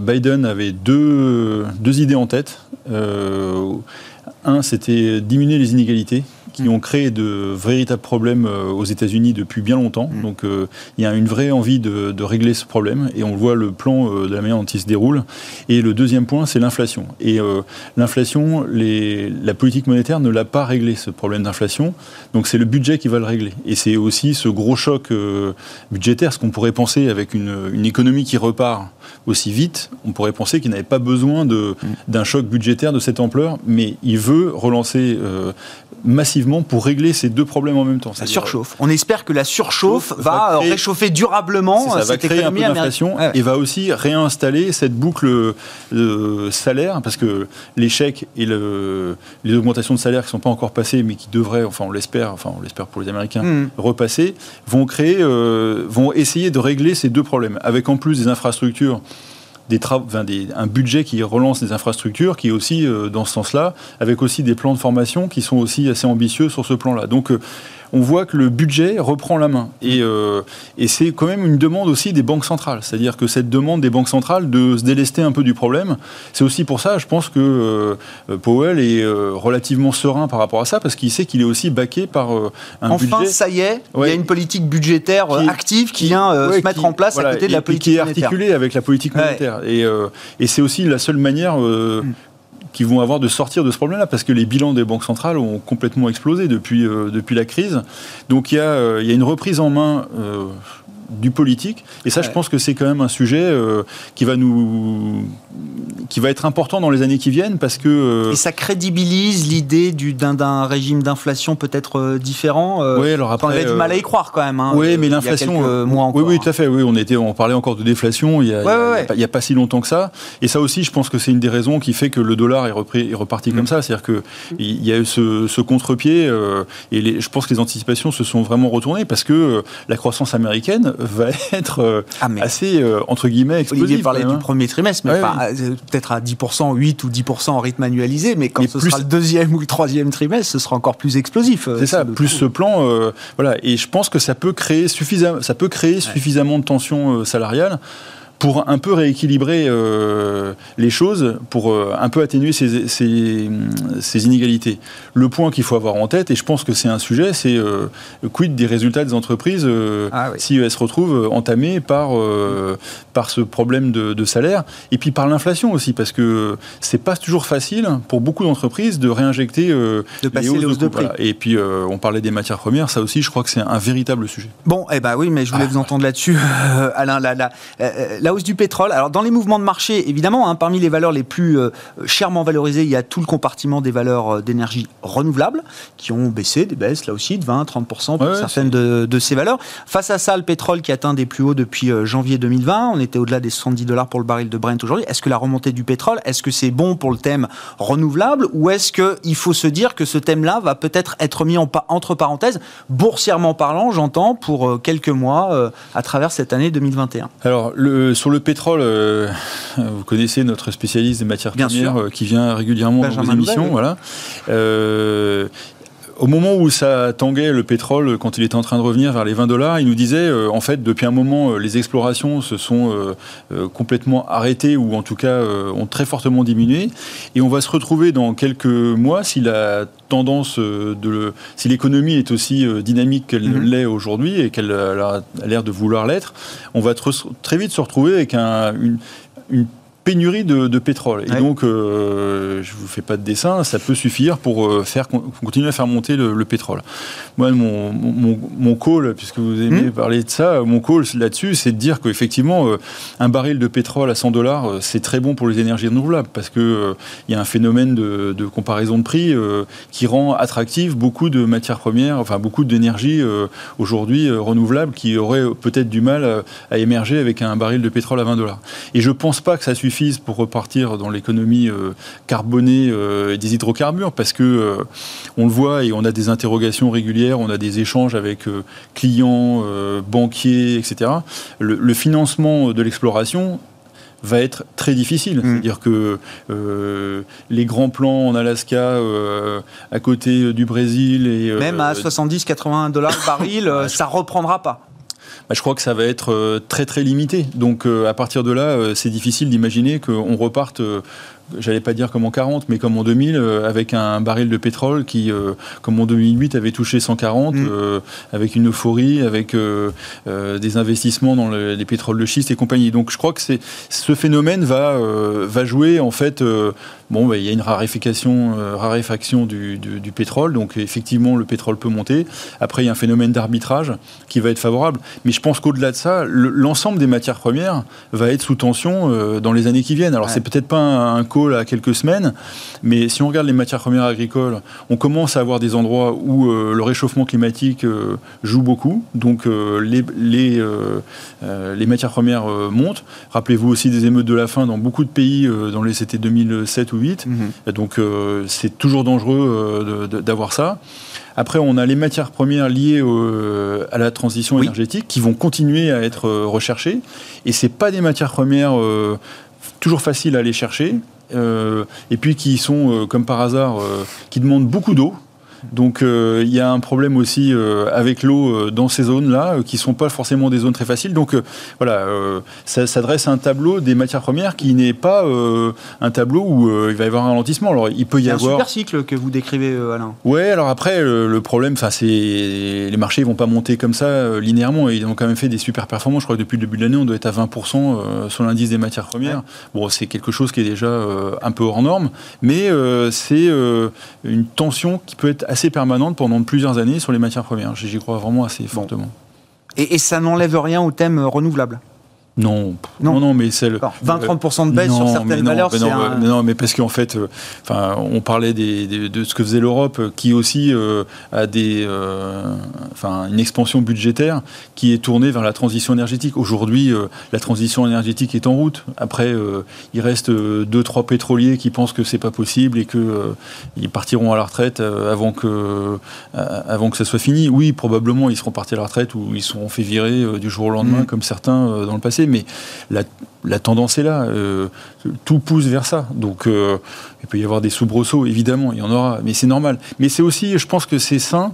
Biden avait deux, deux idées en tête. un, c'était diminuer les inégalités qui ont créé de véritables problèmes euh, aux États-Unis depuis bien longtemps. Mm. Donc euh, il y a une vraie envie de, régler ce problème et on voit le plan euh, de la manière dont il se déroule. Et le deuxième point, c'est l'inflation. Et l'inflation, la politique monétaire ne l'a pas réglé ce problème d'inflation. Donc c'est le budget qui va le régler. Et c'est aussi ce gros choc budgétaire, ce qu'on pourrait penser avec une, une économie qui repart aussi vite, on pourrait penser qu'il n'avait pas besoin mm. d'un choc budgétaire de cette ampleur, mais il veut relancer massivement pour régler ces deux problèmes en même temps. La surchauffe. On espère que la surchauffe va, réchauffer durablement ça, va créer un peu d'inflation et va aussi réinstaller cette boucle de salaire parce que les chèques et le, les augmentations de salaire qui ne sont pas encore passées mais qui devraient, enfin on l'espère, enfin on l'espère pour les Américains, hmm. repasser, vont créer, euh, vont essayer de régler ces deux problèmes avec en plus des infrastructures un budget qui relance des infrastructures, qui est aussi euh, dans ce sens-là, avec aussi des plans de formation qui sont aussi assez ambitieux sur ce plan-là. Donc euh, on voit que le budget reprend la main. Et, euh, et c'est quand même une demande aussi des banques centrales. C'est-à-dire que cette demande des banques centrales de se délester un peu du problème, c'est aussi pour ça, je pense que euh, Powell est euh, relativement serein par rapport à ça, parce qu'il sait qu'il est aussi baqué par un budget. Enfin, ça y est, il y a une politique budgétaire active qui vient se mettre en place à côté de la politique monétaire. Qui est articulée avec la politique monétaire. Et, et c'est aussi la seule manière mm qui vont avoir de sortir de ce problème-là, parce que les bilans des banques centrales ont complètement explosé depuis, euh, depuis la crise. Donc il y, a, euh, il y a une reprise en main euh, du politique. Et ça, je pense que c'est quand même un sujet euh, qui va nous, qui va être important dans les années qui viennent parce que. Euh, et ça crédibilise l'idée d'un régime d'inflation peut-être euh, différent. oui, alors après. On avait du mal à y croire quand même. Hein, oui, mais l'inflation. Oui, oui, tout à fait. Oui, on était, on parlait encore de déflation il y a, il y a, pas, si longtemps que ça. Et ça aussi, je pense que c'est une des raisons qui fait que le dollar est, repris, est reparti comme mm. ça. C'est-à-dire que il y a eu ce, ce contre-pied et les, je pense que les anticipations se sont vraiment retournées parce que la croissance américaine va être euh, ah, assez, euh, entre guillemets, explosif. Olivier parlait du hein. premier trimestre, mais euh, peut-être à 10%, 8 ou 10% en rythme annualisé, mais quand ce sera le deuxième ou le troisième trimestre, ce sera encore plus explosif. C'est ça, plus ce plan. voilà, et je pense que ça peut créer, suffisamment, ça peut créer suffisamment de tensions salariales pour un peu rééquilibrer euh, les choses, pour euh, un peu atténuer ces, ces, inégalités. Le point qu'il faut avoir en tête, et je pense que c'est un sujet, c'est euh, quid des résultats des entreprises ah si elles se retrouvent entamées par, par ce problème de, salaire, et puis par l'inflation aussi, parce que c'est pas toujours facile pour beaucoup d'entreprises de réinjecter de passer les hausses, de, prix. Et puis on parlait des matières premières, ça aussi, je crois que c'est un véritable sujet. Bon, eh ben oui, mais je voulais ah. vous entendre là-dessus, Alain. La, la, la hausse du pétrole. Alors, dans les mouvements de marché, évidemment, hein, parmi les valeurs les plus euh, chèrement valorisées, il y a tout le compartiment des valeurs euh, d'énergie renouvelables qui ont baissé, des baisses là aussi de 20-30% pour certaines de, ces valeurs. Face à ça, le pétrole qui atteint des plus hauts depuis euh, janvier 2020, on était au-delà des 70 dollars pour le baril de Brent aujourd'hui. Est-ce que la remontée du pétrole, est-ce que c'est bon pour le thème renouvelable ou est-ce qu'il faut se dire que ce thème-là va peut-être être mis en, entre parenthèses, boursièrement parlant, j'entends, pour quelques mois à travers cette année 2021 Alors, le, sur le pétrole, euh, vous connaissez notre spécialiste des matières premières euh, qui vient régulièrement dans vos émissions. Voilà. Euh, au moment où ça tanguait le pétrole, quand il était en train de revenir vers les 20 dollars, il nous disait, en fait, depuis un moment, les explorations se sont complètement arrêtées ou en tout cas ont très fortement diminué. Et on va se retrouver dans quelques mois, si la tendance de si l'économie est aussi dynamique qu'elle mhm. l'est aujourd'hui et qu'elle a l'air de vouloir l'être, on va très vite se retrouver avec un, une, une pénurie de, pétrole. Et donc, euh, je ne vous fais pas de dessin, ça peut suffire pour euh, faire, continuer à faire monter le, pétrole. Moi, mon, mon, call, puisque vous aimez hmm. parler de ça, mon call là-dessus, c'est de dire qu'effectivement, euh, un baril de pétrole à 100 dollars, c'est très bon pour les énergies renouvelables, parce qu'il il y a un phénomène de, comparaison de prix qui rend attractif beaucoup de matières premières, enfin beaucoup d'énergie aujourd'hui renouvelable qui aurait peut-être du mal à émerger avec un baril de pétrole à 20 dollars. Et je ne pense pas que ça suffise pour repartir dans l'économie euh, carbonée euh, des hydrocarbures, parce que euh, on le voit et on a des interrogations régulières, on a des échanges avec clients, banquiers, etc. Le, financement de l'exploration va être très difficile. Mmh. C'est-à-dire que les grands plans en Alaska, à côté du Brésil et même à 70-80 dollars le baril, ça reprendra pas. Bah, je crois que ça va être euh, très très limité. Donc euh, à partir de là, euh, c'est difficile d'imaginer qu'on reparte j'allais pas dire comme en 40, mais comme en 2000, avec un baril de pétrole qui, comme en 2008, avait touché 140, mm. avec une euphorie, avec des investissements dans les pétroles de schiste et compagnie. Donc je crois que ce phénomène va, va jouer en fait Bon, bah, il y a une raréfaction, euh, raréfaction du, pétrole, donc effectivement le pétrole peut monter. Après, il y a un phénomène d'arbitrage qui va être favorable. Mais je pense qu'au-delà de ça, l'ensemble des matières premières va être sous tension euh, dans les années qui viennent. Alors, c'est peut-être pas un, à quelques semaines, mais si on regarde les matières premières agricoles, on commence à avoir des endroits où euh, le réchauffement climatique joue beaucoup. Donc, les, les, les, matières premières montent. Rappelez-vous aussi des émeutes de la faim dans beaucoup de pays, dans les c'était 2007 ou vite. Mhm. Donc euh, c'est toujours dangereux euh, d'avoir ça. Après, on a les matières premières liées à la transition énergétique qui vont continuer à être euh, recherchées. Et c'est pas des matières premières toujours faciles à aller chercher. Et puis qui sont, comme par hasard, qui demandent beaucoup d'eau. Donc euh, il y a un problème aussi euh, avec l'eau euh, dans ces zones-là, qui ne sont pas forcément des zones très faciles. Donc voilà, ça s'adresse à un tableau des matières premières qui n'est pas un tableau où il va y avoir un ralentissement. Alors il peut y avoir... un super cycle que vous décrivez, Alain. Ouais, alors après, le problème, c'est les marchés ne vont pas monter comme ça linéairement. Ils ont quand même fait des super performances. Je crois que depuis le début de l'année, on doit être à 20% sur l'indice des matières premières. Bon, c'est quelque chose qui est déjà un peu hors norme, mais c'est une tension qui peut être assez permanente pendant plusieurs années sur les matières premières. J'y crois vraiment assez fortement. Et, et ça n'enlève rien au thème renouvelable? Non, non, non, mais c'est le 20-30% de baisse sur certaines valeurs. Mais non, mais non, mais parce qu'en fait, euh, enfin, on parlait des, de ce que faisait l'Europe, euh, qui aussi euh, a des, enfin, une expansion budgétaire qui est tournée vers la transition énergétique. Aujourd'hui, la transition énergétique est en route. Après, il reste deux, trois pétroliers qui pensent que c'est pas possible et que ils partiront à la retraite avant que, avant que ça soit fini. Oui, probablement, ils seront partis à la retraite ou ils seront fait virer du jour au lendemain, mmh. comme certains dans le passé mais la, tendance est là. Euh, tout pousse vers ça. Donc, euh, il peut y avoir des soubresauts, évidemment, il y en aura, mais c'est normal. Mais c'est aussi, je pense que c'est sain,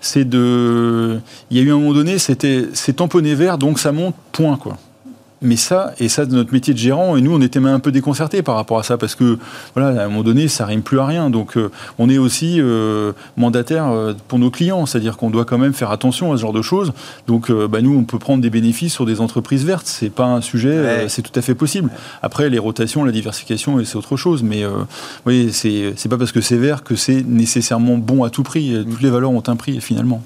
c'est de. Il y a eu un moment donné, c'était tamponné vert, donc ça monte, point, quoi mais ça, et ça, de notre métier de gérant, et nous, on était même un peu déconcertés par rapport à ça, parce que, voilà, à un moment donné, ça rime plus à rien. Donc, euh, on est aussi euh, mandataire euh, pour nos clients, c'est-à-dire qu'on doit quand même faire attention à ce genre de choses. Donc, bah, nous, on peut prendre des bénéfices sur des entreprises vertes. C'est pas un sujet, c'est tout à fait possible. Après, les rotations, la diversification, c'est autre chose. Mais, oui, c'est pas parce que c'est vert que c'est nécessairement bon à tout prix. Toutes les valeurs ont un prix, finalement.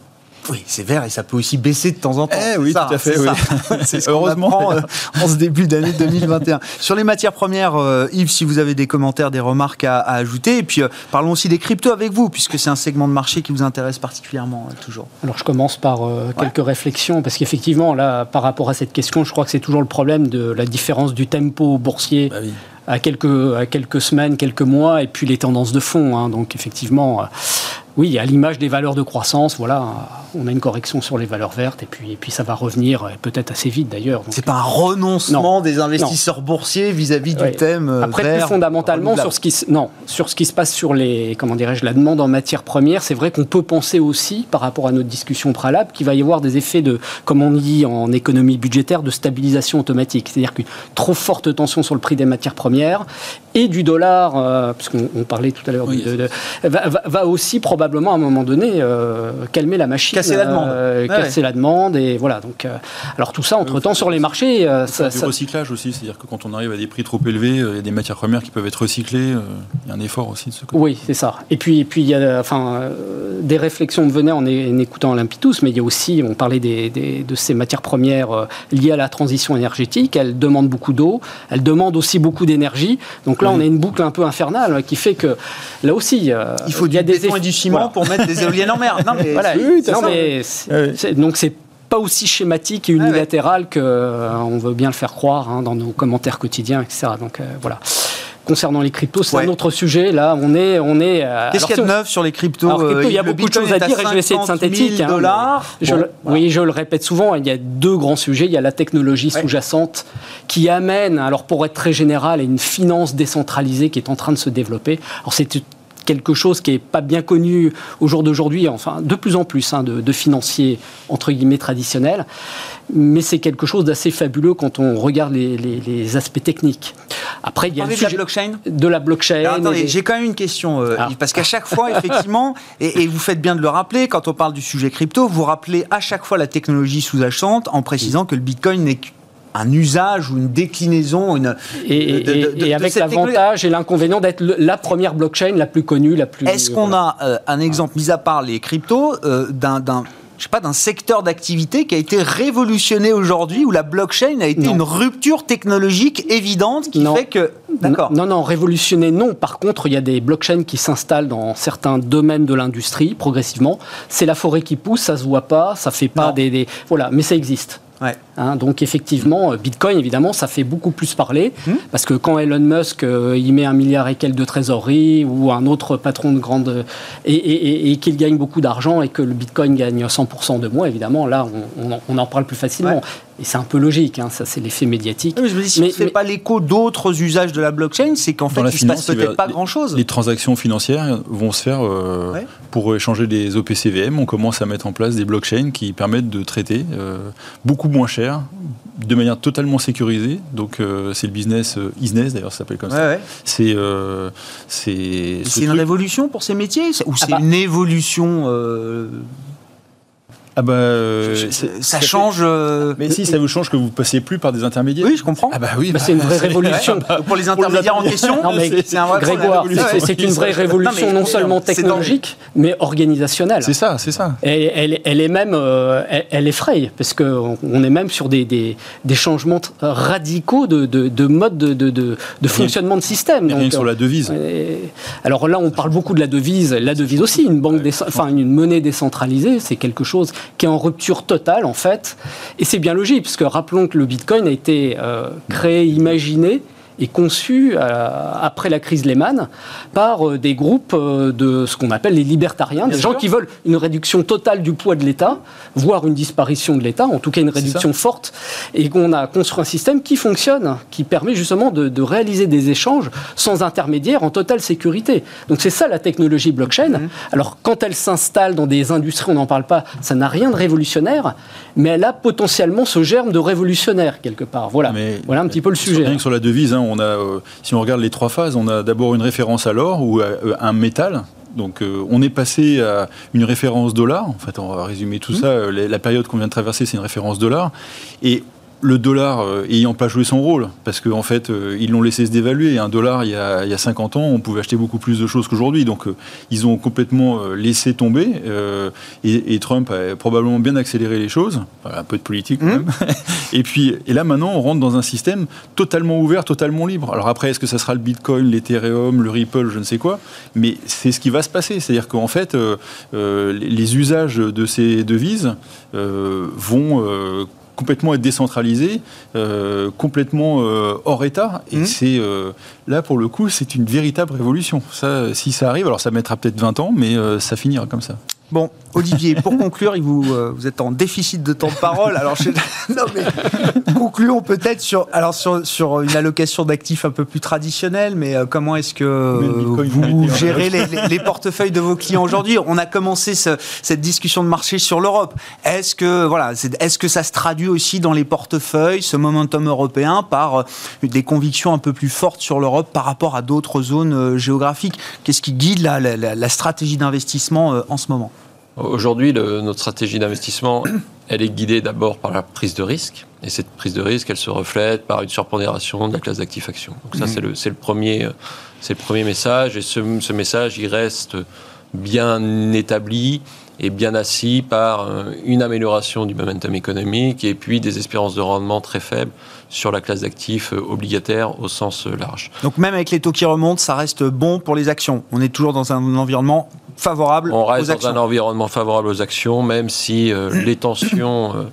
Oui, c'est vert et ça peut aussi baisser de temps en temps. Eh oui, tout à fait. Oui. ce Heureusement. Euh, en ce début d'année 2021. Sur les matières premières, euh, Yves, si vous avez des commentaires, des remarques à, ajouter. Et puis, euh, parlons aussi des cryptos avec vous, puisque c'est un segment de marché qui vous intéresse particulièrement, toujours. Alors, je commence par quelques réflexions, parce qu'effectivement, là, par rapport à cette question, je crois que c'est toujours le problème de la différence du tempo boursier. Bah à quelques, à quelques semaines, quelques mois, et puis les tendances de fond. Hein. Donc effectivement, oui, à l'image des valeurs de croissance, voilà, on a une correction sur les valeurs vertes et puis, et puis ça va revenir peut-être assez vite d'ailleurs. C'est pas un renoncement des investisseurs boursiers vis-à-vis du thème euh, Après, vert, plus fondamentalement sur ce qui non sur ce qui se passe sur les comment dirais-je la demande en matières premières, c'est vrai qu'on peut penser aussi par rapport à notre discussion préalable qu'il va y avoir des effets de comme on dit en économie budgétaire de stabilisation automatique, c'est-à-dire qu'une trop forte tension sur le prix des matières premières et du dollar, euh, puisqu'on parlait tout à l'heure, va, va, aussi probablement à un moment donné euh, calmer la machine, casser la demande, euh, casser la demande, et voilà. Donc, alors tout ça, entre temps, sur les marchés, ça, du recyclage aussi, c'est-à-dire que quand on arrive à des prix trop élevés, il y a des matières premières qui peuvent être recyclées. il y a un effort aussi de ce côté. Oui, c'est ça. Et puis, et puis il y a, enfin, des réflexions me venaient en, écoutant Olympitus, mais il y a aussi, on parlait des, de ces matières premières liées à la transition énergétique. Elles demandent beaucoup d'eau, elles demandent aussi beaucoup d'énergie. Donc là, on a une boucle un peu infernale qui fait que là aussi, euh, il faut il y a des béton et du ciment pour mettre des éoliennes en mer. Non, mais, voilà. non, mais donc c'est pas aussi schématique et unilatéral qu'on euh, veut bien le faire croire hein, dans nos commentaires quotidiens, etc. Donc euh, voilà concernant les cryptos, c'est un autre sujet. Là, on est, on est. Euh, Qu'est-ce qu'il y a de neuf sur les cryptos euh, Il y a beaucoup de choses à dire et je vais essayer de synthétique. Hein, dollars. Oui, je le répète souvent. Il y a deux grands sujets. Il y a la technologie sous-jacente qui amène, alors pour être très général, à une finance décentralisée qui est en train de se développer. Alors c'est quelque chose qui n'est pas bien connu au jour d'aujourd'hui, enfin de plus en plus, hein, de, financiers entre guillemets traditionnels, mais c'est quelque chose d'assez fabuleux quand on regarde les, aspects techniques. Après, il y a le sujet de la blockchain. De la blockchain. attendez, j'ai quand même une question, euh, ah. parce qu'à chaque fois, effectivement, et, vous faites bien de le rappeler, quand on parle du sujet crypto, vous rappelez à chaque fois la technologie sous-jacente en précisant que le Bitcoin n'est un usage ou une déclinaison. Une, et, avec l'avantage et l'inconvénient d'être la première blockchain la plus connue, la plus. Est-ce qu'on a euh, un exemple, mis à part les cryptos, euh, d'un je sais pas, d'un secteur d'activité qui a été révolutionné aujourd'hui, où la blockchain a été une rupture technologique évidente qui fait que... D'accord. Non, non, révolutionné, non. Par contre, il y a des blockchains qui s'installent dans certains domaines de l'industrie, progressivement. C'est la forêt qui pousse, ça se voit pas, ça fait pas des, des... Voilà, mais ça existe. Hein, donc effectivement, Bitcoin, évidemment, ça fait beaucoup plus parler, hmm. parce que quand Elon Musk euh, il met un milliard et quelques de trésorerie, ou un autre patron de grande... et, qu'il gagne beaucoup d'argent, et que le Bitcoin gagne 100% de moins, évidemment, là, on, en parle plus facilement. Et c'est un peu logique, hein, ça c'est l'effet médiatique. mais je me dis, si mais, on ne fait pas l'écho d'autres usages de la blockchain, c'est qu'en fait, il ne se passe peut-être pas grand-chose. Les transactions financières vont se faire euh, pour échanger des OPCVM. On commence à mettre en place des blockchains qui permettent de traiter euh, beaucoup moins cher, de manière totalement sécurisée. Donc euh, c'est le business business d'ailleurs, ça s'appelle comme ça. C'est c'est une révolution pour ces métiers ou c'est ah bah. une évolution ah bah, euh, ça change. Euh, mais si ça vous change que vous passiez plus par des intermédiaires. Oui, je comprends. Ah bah oui, bah, c'est une vraie révolution pour les intermédiaires en question. c'est un Grégoire, c'est une vraie révolution non, seulement technologique, mais organisationnelle. C'est ça, c'est ça. Et elle, elle, est même, euh, elle, effraie parce que on est même sur des, des, des changements radicaux de, de, de mode de, de, fonctionnement de système. Donc, rien sur la devise. alors là, on parle beaucoup de la devise. La devise aussi, une banque, enfin une monnaie décentralisée, c'est quelque chose qui est en rupture totale en fait. Et c'est bien logique, parce que rappelons que le Bitcoin a été euh, créé, imaginé est conçu euh, après la crise Lehman par euh, des groupes euh, de ce qu'on appelle les libertariens, des gens qui veulent une réduction totale du poids de l'État, voire une disparition de l'État, en tout cas une réduction forte, et qu'on a construit un système qui fonctionne, qui permet justement de, réaliser des échanges sans intermédiaire en totale sécurité. Donc c'est ça la technologie blockchain. Mhm. Alors quand elle s'installe dans des industries, on n'en parle pas, ça n'a rien de révolutionnaire, mais elle a potentiellement ce germe de révolutionnaire quelque part. Voilà, voilà un petit peu le sujet. Rien que sur la devise, hein, on a, euh, si on regarde les trois phases, on a d'abord une référence à l'or ou à, euh, un métal. Donc euh, on est passé à une référence dollar. En fait, on va résumer tout mmh. ça. La période qu'on vient de traverser, c'est une référence dollar. Et le dollar euh, ayant pas joué son rôle, parce qu'en en fait, euh, ils l'ont laissé se dévaluer. Un dollar, il y, a, il y, a, 50 ans, on pouvait acheter beaucoup plus de choses qu'aujourd'hui. Donc, euh, ils ont complètement laissé tomber. Et, Trump a probablement bien accéléré les choses. un peu de politique, quand mmh. même. et puis, et là, maintenant, on rentre dans un système totalement ouvert, totalement libre. Alors après, est-ce que ça sera le Bitcoin, l'Ethereum, le Ripple, je ne sais quoi? Mais c'est ce qui va se passer. C'est-à-dire qu'en fait, les usages de ces devises vont complètement être décentralisé, euh, complètement euh, hors État. Et mmh. c'est là, pour le coup, c'est une véritable révolution. Ça, si ça arrive, alors ça mettra peut-être 20 ans, mais ça finira comme ça. Bon, Olivier, pour conclure, vous, euh, vous êtes en déficit de temps de parole. Alors, non, mais concluons peut-être sur, alors sur, sur une allocation d'actifs un peu plus traditionnelle, mais euh, comment est-ce que vous gérez les, les, portefeuilles de vos clients aujourd'hui? On a commencé ce, cette discussion de marché sur l'Europe. Est-ce que, voilà, est-ce que ça se traduit aussi dans les portefeuilles, ce momentum européen, par euh, des convictions un peu plus fortes sur l'Europe par rapport à d'autres zones géographiques? Qu'est-ce qui guide la, la, la stratégie d'investissement en ce moment? Aujourd'hui, notre stratégie d'investissement, elle est guidée d'abord par la prise de risque. Et cette prise de risque, elle se reflète par une surpondération de la classe d'actifs actions. Donc ça, mmh. c'est le, premier, le premier message. Et ce, ce, message, il reste bien établi et bien assis par euh, une amélioration du momentum économique et puis des espérances de rendement très faibles sur la classe d'actifs euh, obligataires au sens euh, large. Donc même avec les taux qui remontent, ça reste bon pour les actions. On est toujours dans un environnement favorable On reste dans un environnement favorable aux actions, même si les tensions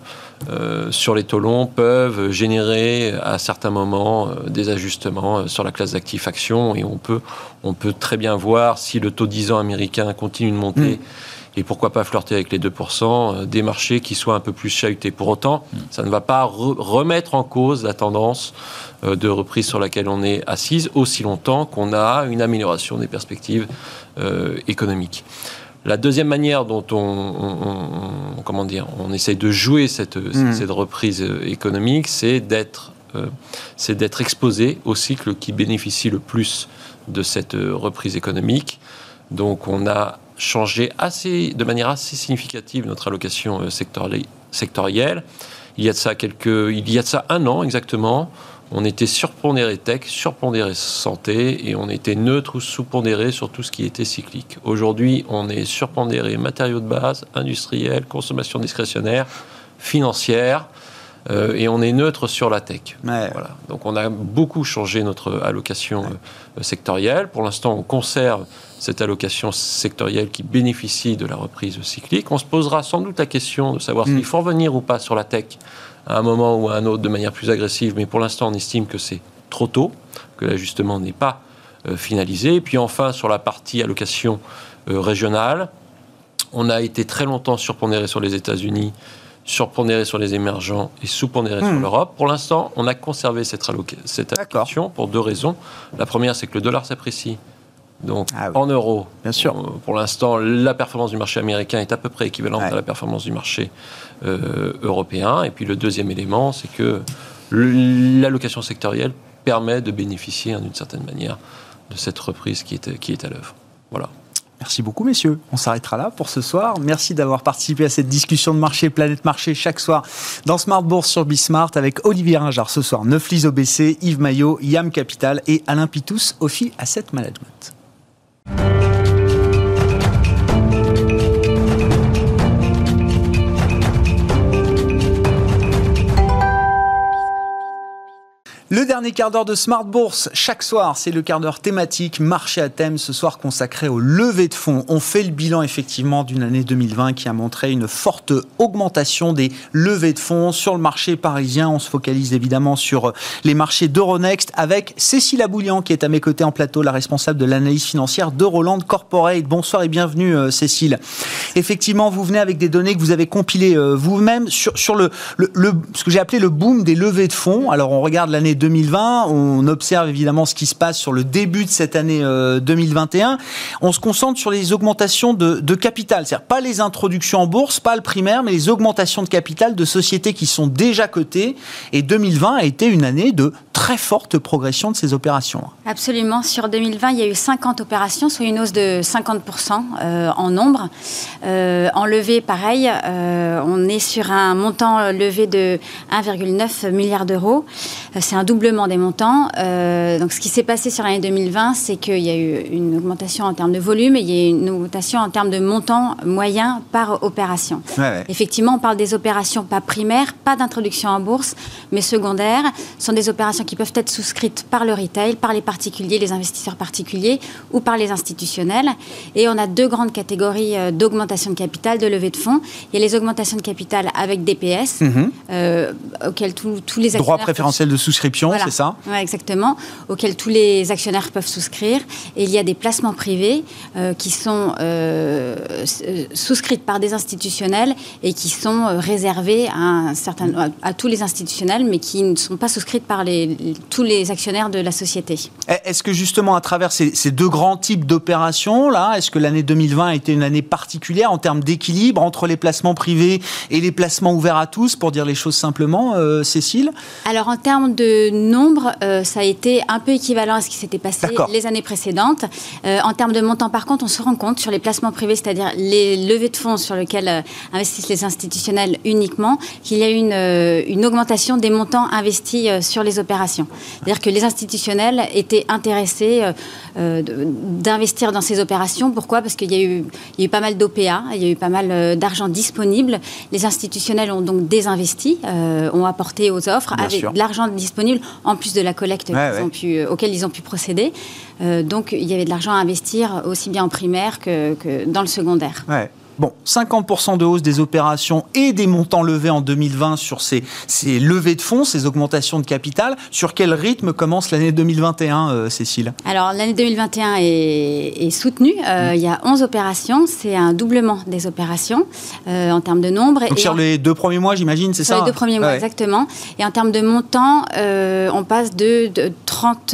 sur les taux longs peuvent générer à certains moments des ajustements sur la classe d'actifs actions et on peut, on peut très bien voir si le taux 10 ans américain continue de monter. Mm et pourquoi pas flirter avec les 2%, euh, des marchés qui soient un peu plus chahutés. Pour autant, mm. ça ne va pas remettre en cause la tendance euh, de reprise sur laquelle on est assise aussi longtemps qu'on a une amélioration des perspectives euh, économiques. La deuxième manière dont on, comment dire, on essaye de jouer cette, mm. cette reprise économique, c'est d'être c'est d'être exposé au cycle qui bénéficie le plus de cette reprise économique. Donc on a changé assez, de manière assez significative notre allocation euh, sectorielle. Il y a de ça quelques, il y a de ça un an exactement. On était surpondéré tech, surpondéré santé et on était neutre ou sous-pondéré sur tout ce qui était cyclique. Aujourd'hui, on est surpondéré matériaux de base, industriel, consommation discrétionnaire, financière. Euh, et on est neutre sur la tech. Voilà. Donc on a beaucoup changé notre allocation euh, sectorielle. Pour l'instant, on conserve cette allocation sectorielle qui bénéficie de la reprise cyclique. On se posera sans doute la question de savoir mm. s'il faut revenir ou pas sur la tech à un moment ou à un autre de manière plus agressive, mais pour l'instant on estime que c'est trop tôt, que l'ajustement n'est pas euh, finalisé. Et puis enfin sur la partie allocation euh, régionale, on a été très longtemps surpondéré sur les États-Unis, surpondéré sur les émergents et sous-pondéré sur mm. l'Europe. Pour l'instant, on a conservé cette, cette allocation pour deux raisons. La première, c'est que le dollar s'apprécie donc ah en euros, Bien sûr. Euh, pour l'instant, la performance du marché américain est à peu près équivalente à la performance du marché euh, européen. Et puis le deuxième élément, c'est que l'allocation sectorielle permet de bénéficier hein, d'une certaine manière de cette reprise qui est, qui est à l'œuvre. Voilà. Merci beaucoup, messieurs. On s'arrêtera là pour ce soir. Merci d'avoir participé à cette discussion de marché, Planète Marché, chaque soir dans Smart Bourse sur Bismart avec Olivier Ringard ce soir, Neuflis OBC, Yves Maillot, Yam Capital et Alain Pitous, Ophi Asset Management. Le dernier quart d'heure de Smart Bourse, chaque soir, c'est le quart d'heure thématique, marché à thème, ce soir consacré au levée de fonds. On fait le bilan effectivement d'une année 2020 qui a montré une forte augmentation des levées de fonds sur le marché parisien. On se focalise évidemment sur les marchés d'Euronext avec Cécile Aboulian qui est à mes côtés en plateau, la responsable de l'analyse financière de Roland Corporate. Bonsoir et bienvenue euh, Cécile. Effectivement, vous venez avec des données que vous avez compilées euh, vous-même sur, ce que j'ai appelé le boom des levées de fonds. Alors on regarde l'année 2020. On observe évidemment ce qui se passe sur le début de cette année 2021. Euh, on se concentre sur les augmentations de, de capital, c'est-à-dire pas les introductions en bourse, pas le primaire, mais les augmentations de capital de sociétés qui sont déjà cotées. Et 2020 a été une année de très forte progression de ces opérations. Absolument. Sur 2020, il y a eu 50 opérations, soit une hausse de 50% euh, en nombre. Euh, en levée, pareil, on est sur un montant levé de 1,9 milliard d'euros. C'est un doublement des montants. Euh, donc, ce qui s'est passé sur l'année 2020, c'est qu'il y a eu une augmentation en termes de volume et il y a eu une augmentation en termes de montant moyen par opération. Effectivement, on parle des opérations pas primaires, pas d'introduction en bourse, mais secondaires. Ce sont des opérations qui peuvent être souscrites par le retail, par les particuliers, les investisseurs particuliers ou par les institutionnels. Et on a deux grandes catégories euh, d'augmentation de capital, de levée de fonds. Il y a les augmentations de capital avec DPS, Mhm. euh, auxquels tous les Droit actionnaires préférentiel de souscription, Voilà. c'est ça? Ouais, exactement, auxquels tous les actionnaires peuvent souscrire. Et il y a des placements privés euh, qui sont euh, euh, souscrits par des institutionnels et qui sont réservés à, un certain, à, à tous les institutionnels, mais qui ne sont pas souscrits par les- tous les actionnaires de la société. Est-ce que justement, à travers ces, ces deux grands types d'opérations, là, est-ce que l'année 2020 a été une année particulière en termes d'équilibre entre les placements privés et les placements ouverts à tous, pour dire les choses simplement, euh, Cécile? Alors en termes de nombre, euh, ça a été un peu équivalent à ce qui s'était passé les années précédentes. Euh, en termes de montant, par contre, on se rend compte sur les placements privés, c'est-à-dire les levées de fonds sur lesquelles investissent les institutionnels uniquement, qu'il y a eu une, une augmentation des montants investis sur les opérations. C'est-à-dire que les institutionnels étaient intéressés euh, euh, d'investir dans ces opérations. Pourquoi? Parce qu'il y, a eu- il y a eu pas mal d'OPA, il y a eu pas mal euh, d'argent disponible. Les institutionnels ont donc désinvesti, euh, ont apporté aux offres Bien avec sûr. de l'argent disponible en plus de la collecte Ouais, ouais. ont pu, auquel ils ont pu procéder. Euh, donc il y avait de l'argent à investir aussi bien en primaire que, que dans le secondaire. Ouais. Bon, 50% de hausse des opérations et des montants levés en 2020 sur ces, ces levées de fonds, ces augmentations de capital. Sur quel rythme commence l'année 2021, euh, Cécile? Alors l'année 2021 est, est soutenue. Euh, Il y a 11 opérations. C'est un doublement des opérations euh, en termes de nombre. Donc Et sur en- les deux premiers mois, j'imagine, c'est Sur ça les deux premiers mois, Ouais. exactement. Et en termes de montant, on passe de, de 30...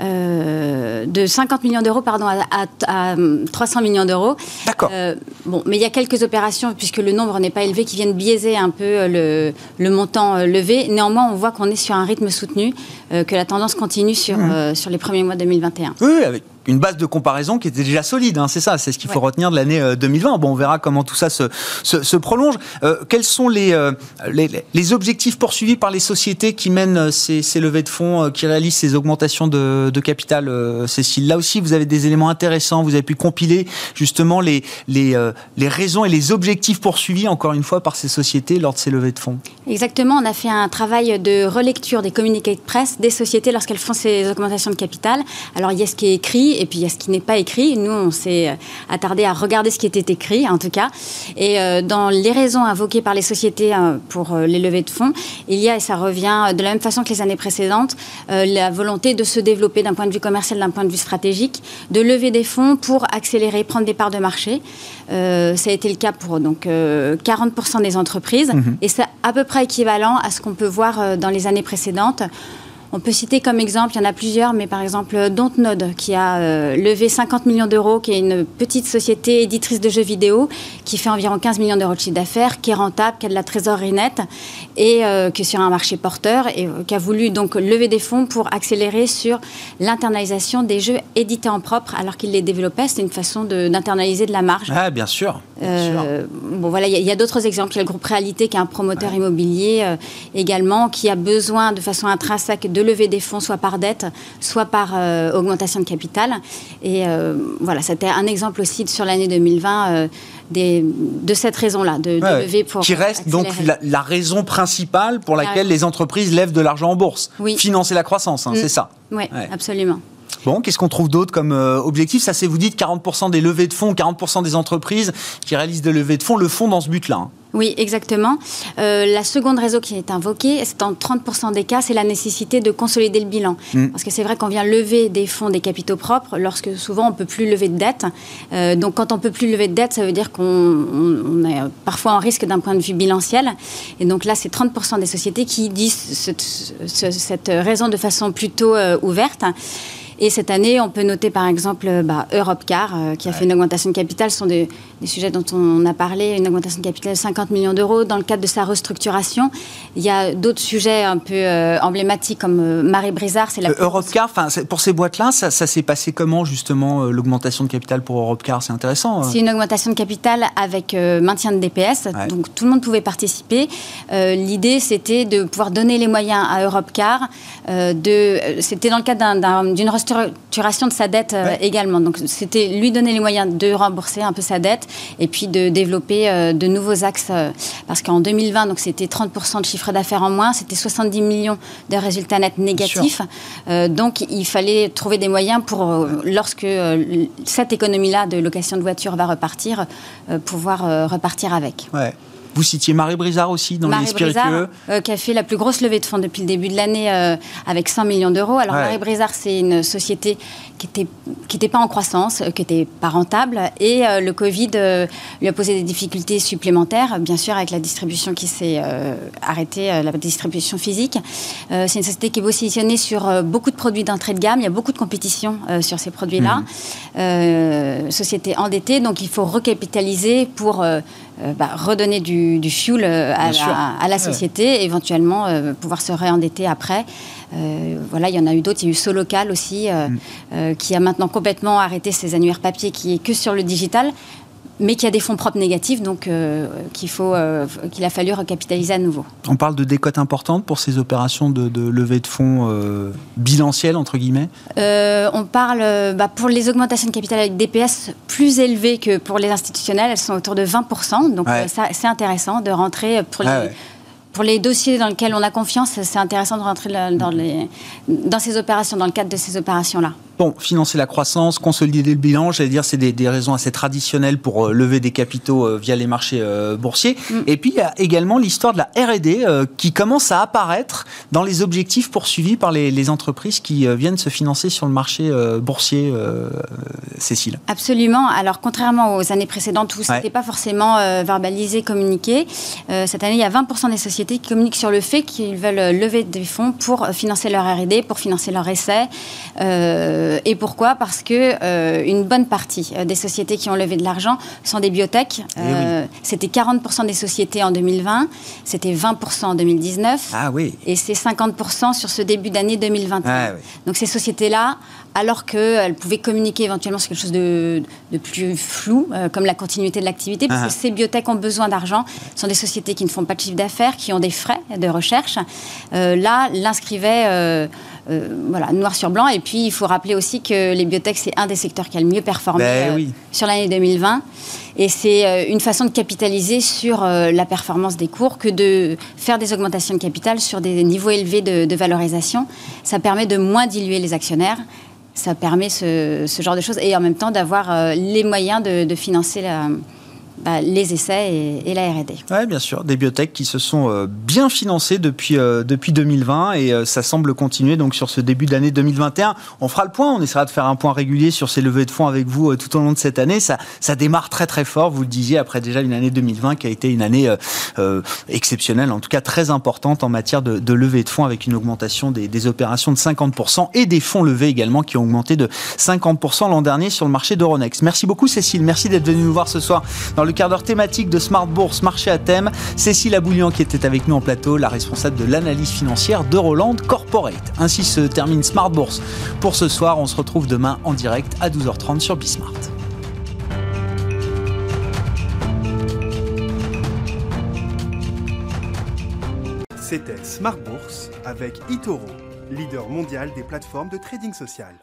euh, euh, de 50 millions d'euros pardon à, à- à 300 millions d'euros. D'accord. Euh, bon, mais il y a quelques opérations puisque le nombre n'est pas élevé qui viennent biaiser un peu euh, le, le montant euh, levé. Néanmoins, on voit qu'on est sur un rythme soutenu, euh, que la tendance continue sur Mmh. euh, sur les premiers mois 2021. Oui, oui, avec une base de comparaison qui était déjà solide, hein, c'est ça, c'est ce qu'il faut retenir de l'année euh, 2020. Bon, on verra comment tout ça se, se, se prolonge. Euh, quels sont les, euh, les, les objectifs poursuivis par les sociétés qui mènent euh, ces, ces levées de fonds, euh, qui réalisent ces augmentations de, de capital, euh, Cécile? Là aussi, vous avez des éléments intéressants, vous avez pu compiler justement les, les, euh, les raisons et les objectifs poursuivis, encore une fois, par ces sociétés lors de ces levées de fonds. Exactement, on a fait un travail de relecture des communiqués de presse des sociétés lorsqu'elles font ces augmentations de capital. Alors il y a ce qui est écrit et puis il y a ce qui n'est pas écrit. Nous, on s'est attardé à regarder ce qui était écrit, en tout cas. Et euh, dans les raisons invoquées par les sociétés euh, pour euh, les levées de fonds, il y a, et ça revient euh, de la même façon que les années précédentes, euh, la volonté de se développer d'un point de vue commercial, d'un point de vue stratégique, de lever des fonds pour accélérer, prendre des parts de marché. Euh, ça a été le cas pour donc euh, 40% des entreprises et c'est à peu près équivalent à ce qu'on peut voir euh, dans les années précédentes. On peut citer comme exemple, il y en a plusieurs, mais par exemple Dontnod qui a euh, levé 50 millions d'euros, qui est une petite société éditrice de jeux vidéo qui fait environ 15 millions d'euros de chiffre d'affaires, qui est rentable, qui a de la trésorerie nette et euh, qui est sur un marché porteur et euh, qui a voulu donc lever des fonds pour accélérer sur l'internalisation des jeux édités en propre alors qu'il les développait. C'est une façon d'internaliser de, la marge. Ah, bien sûr. Bien sûr. Euh, bon, voilà, il y a- d'autres exemples. Il y a le groupe Réalité qui est un promoteur immobilier euh, également, qui a besoin de façon intrinsèque de lever des fonds, soit par dette, soit par euh, augmentation de capital. Et euh, voilà, c'était un exemple aussi sur l'année 2020 euh, des, de cette raison-là, de, de lever pour qui reste donc la, la raison principale pour laquelle les entreprises lèvent de l'argent en bourse. Oui. Financer la croissance, hein, Mm. c'est ça. Oui, Ouais. absolument. Bon, qu'est-ce qu'on trouve d'autre comme euh, objectif? Ça, c'est vous dites 40% des levées de fonds, 40% des entreprises qui réalisent des levées de fonds le font dans ce but-là. hein. Oui, exactement. Euh, la seconde raison qui est invoquée, c'est en 30% des cas, c'est la nécessité de consolider le bilan. Mm. Parce que c'est vrai qu'on vient lever des fonds, des capitaux propres, lorsque souvent on peut plus lever de dette. Euh, donc quand on peut plus lever de dette, ça veut dire qu'on on- on est parfois en risque d'un point de vue bilanciel. Et donc là, c'est 30% des sociétés qui disent cette, ce- cette raison de façon plutôt euh, ouverte. Et cette année, on peut noter par exemple bah, Europcar, euh, qui a fait une augmentation de capital. Ce sont des, des sujets dont on a parlé, une augmentation de capital de 50 millions d'euros dans le cadre de sa restructuration. Il y a d'autres sujets un peu euh, emblématiques comme euh, Marie Brizard, c'est la Euh, plus Europcar, pour ces boîtes-là, ça, ça s'est passé comment justement l'augmentation de capital pour Europcar C'est intéressant. hein. C'est une augmentation de capital avec maintien de DPS, Ouais. donc tout le monde pouvait participer. L'idée, c'était de pouvoir donner les moyens à Europcar. C'était dans le cadre d'un- d'un- d'une restructuration de sa dette Ouais. également. Donc c'était lui donner les moyens de rembourser un peu sa dette et puis de développer de nouveaux axes. parce qu'en 2020, donc c'était 30% de chiffre d'affaires en moins, c'était 70 millions de résultats nets négatifs. donc il fallait trouver des moyens pour, lorsque cette économie-là de location de voitures va repartir, pouvoir repartir avec. Ouais. Vous citiez Marie Brizard aussi dans les spiritueux. Brizard, euh, qui a fait la plus grosse levée de fonds depuis le début de l'année euh, avec 100 millions d'euros. Alors Marie Brizard, c'est une société qui n'était qui était pas en croissance, euh, qui n'était pas rentable. Et le Covid lui a posé des difficultés supplémentaires, bien sûr avec la distribution qui s'est arrêtée, la distribution physique. c'est une société qui est positionnée sur beaucoup de produits d'entrée de gamme. Il y a beaucoup de compétition sur ces produits-là. Mmh. société endettée, donc il faut recapitaliser pour euh, bah, redonner du, du fuel euh, à la, société, éventuellement euh, pouvoir se réendetter après. voilà, il y en a eu d'autres. Il y a eu Solocal aussi, mm. qui a maintenant complètement arrêté ses annuaires papier, qui est que sur le digital mais qui a des fonds propres négatifs, donc euh, qu'il faut, euh, qu'il a fallu recapitaliser à nouveau. On parle de décotes importantes pour ces opérations de, levée de fonds euh, bilancielles entre guillemets? on parle bah, pour les augmentations de capital avec DPS plus élevées que pour les institutionnels, elles sont autour de 20%, donc c'est intéressant de rentrer pour les. pour les dossiers dans lesquels on a confiance, c'est intéressant de rentrer dans, les, dans ces opérations, dans le cadre de ces opérations-là. Bon, financer la croissance, consolider le bilan, j'allais dire, c'est des, raisons assez traditionnelles pour euh, lever des capitaux euh, via les marchés euh, boursiers. Mm. Et puis, il y a également l'histoire de la R&D qui commence à apparaître dans les objectifs poursuivis par les, entreprises qui viennent se financer sur le marché boursier, Cécile. Absolument. Alors, contrairement aux années précédentes où ce n'était pas forcément verbalisé, communiqué, cette année, il y a 20% des sociétés qui communiquent sur le fait qu'ils veulent lever des fonds pour financer leur R&D, pour financer leur essai. Euh, et pourquoi? Parce que euh, une bonne partie euh, des sociétés qui ont levé de l'argent sont des biotech. Eh c'était 40% des sociétés en 2020, c'était 20% en 2019. Ah oui. Et c'est 50% sur ce début d'année 2021. Ah Donc ces sociétés-là, alors qu'elles pouvaient communiquer éventuellement sur quelque chose de, plus flou, comme la continuité de l'activité, parce que ah. ces biotech ont besoin d'argent, sont des sociétés qui ne font pas de chiffre d'affaires, qui ont des frais de recherche. là, l'inscrivait euh, voilà, noir sur blanc. Et puis, il faut rappeler aussi que les biotech, c'est un des secteurs qui a le mieux performé ben euh, sur l'année 2020. Et c'est euh, une façon de capitaliser sur la performance des cours que de faire des augmentations de capital sur des niveaux élevés de, valorisation. Ça permet de moins diluer les actionnaires ça permet ce, genre de choses et en même temps d'avoir les moyens de, de financer la, bah, les essais et, la R&D. Oui, bien sûr, des biotech qui se sont euh, bien financées depuis, euh, depuis 2020 et euh, ça semble continuer donc sur ce début d'année 2021. On fera le point, on essaiera de faire un point régulier sur ces levées de fonds avec vous tout au long de cette année. Ça, ça démarre très très fort, vous le disiez, après déjà une année 2020 qui a été une année exceptionnelle, en tout cas très importante en matière de, de levée de fonds avec une augmentation des, opérations de 50% et des fonds levés également qui ont augmenté de 50% l'an dernier sur le marché d'Euronext. Merci beaucoup Cécile, merci d'être venue nous voir ce soir le quart d'heure thématique de Smart Bourse Marché à thème. Cécile Aboulian qui était avec nous en plateau, la responsable de l'analyse financière de Roland Corporate. Ainsi se termine Smart Bourse pour ce soir. On se retrouve demain en direct à 12h30 sur Bismart. C'était Smart Bourse avec Itoro, leader mondial des plateformes de trading social.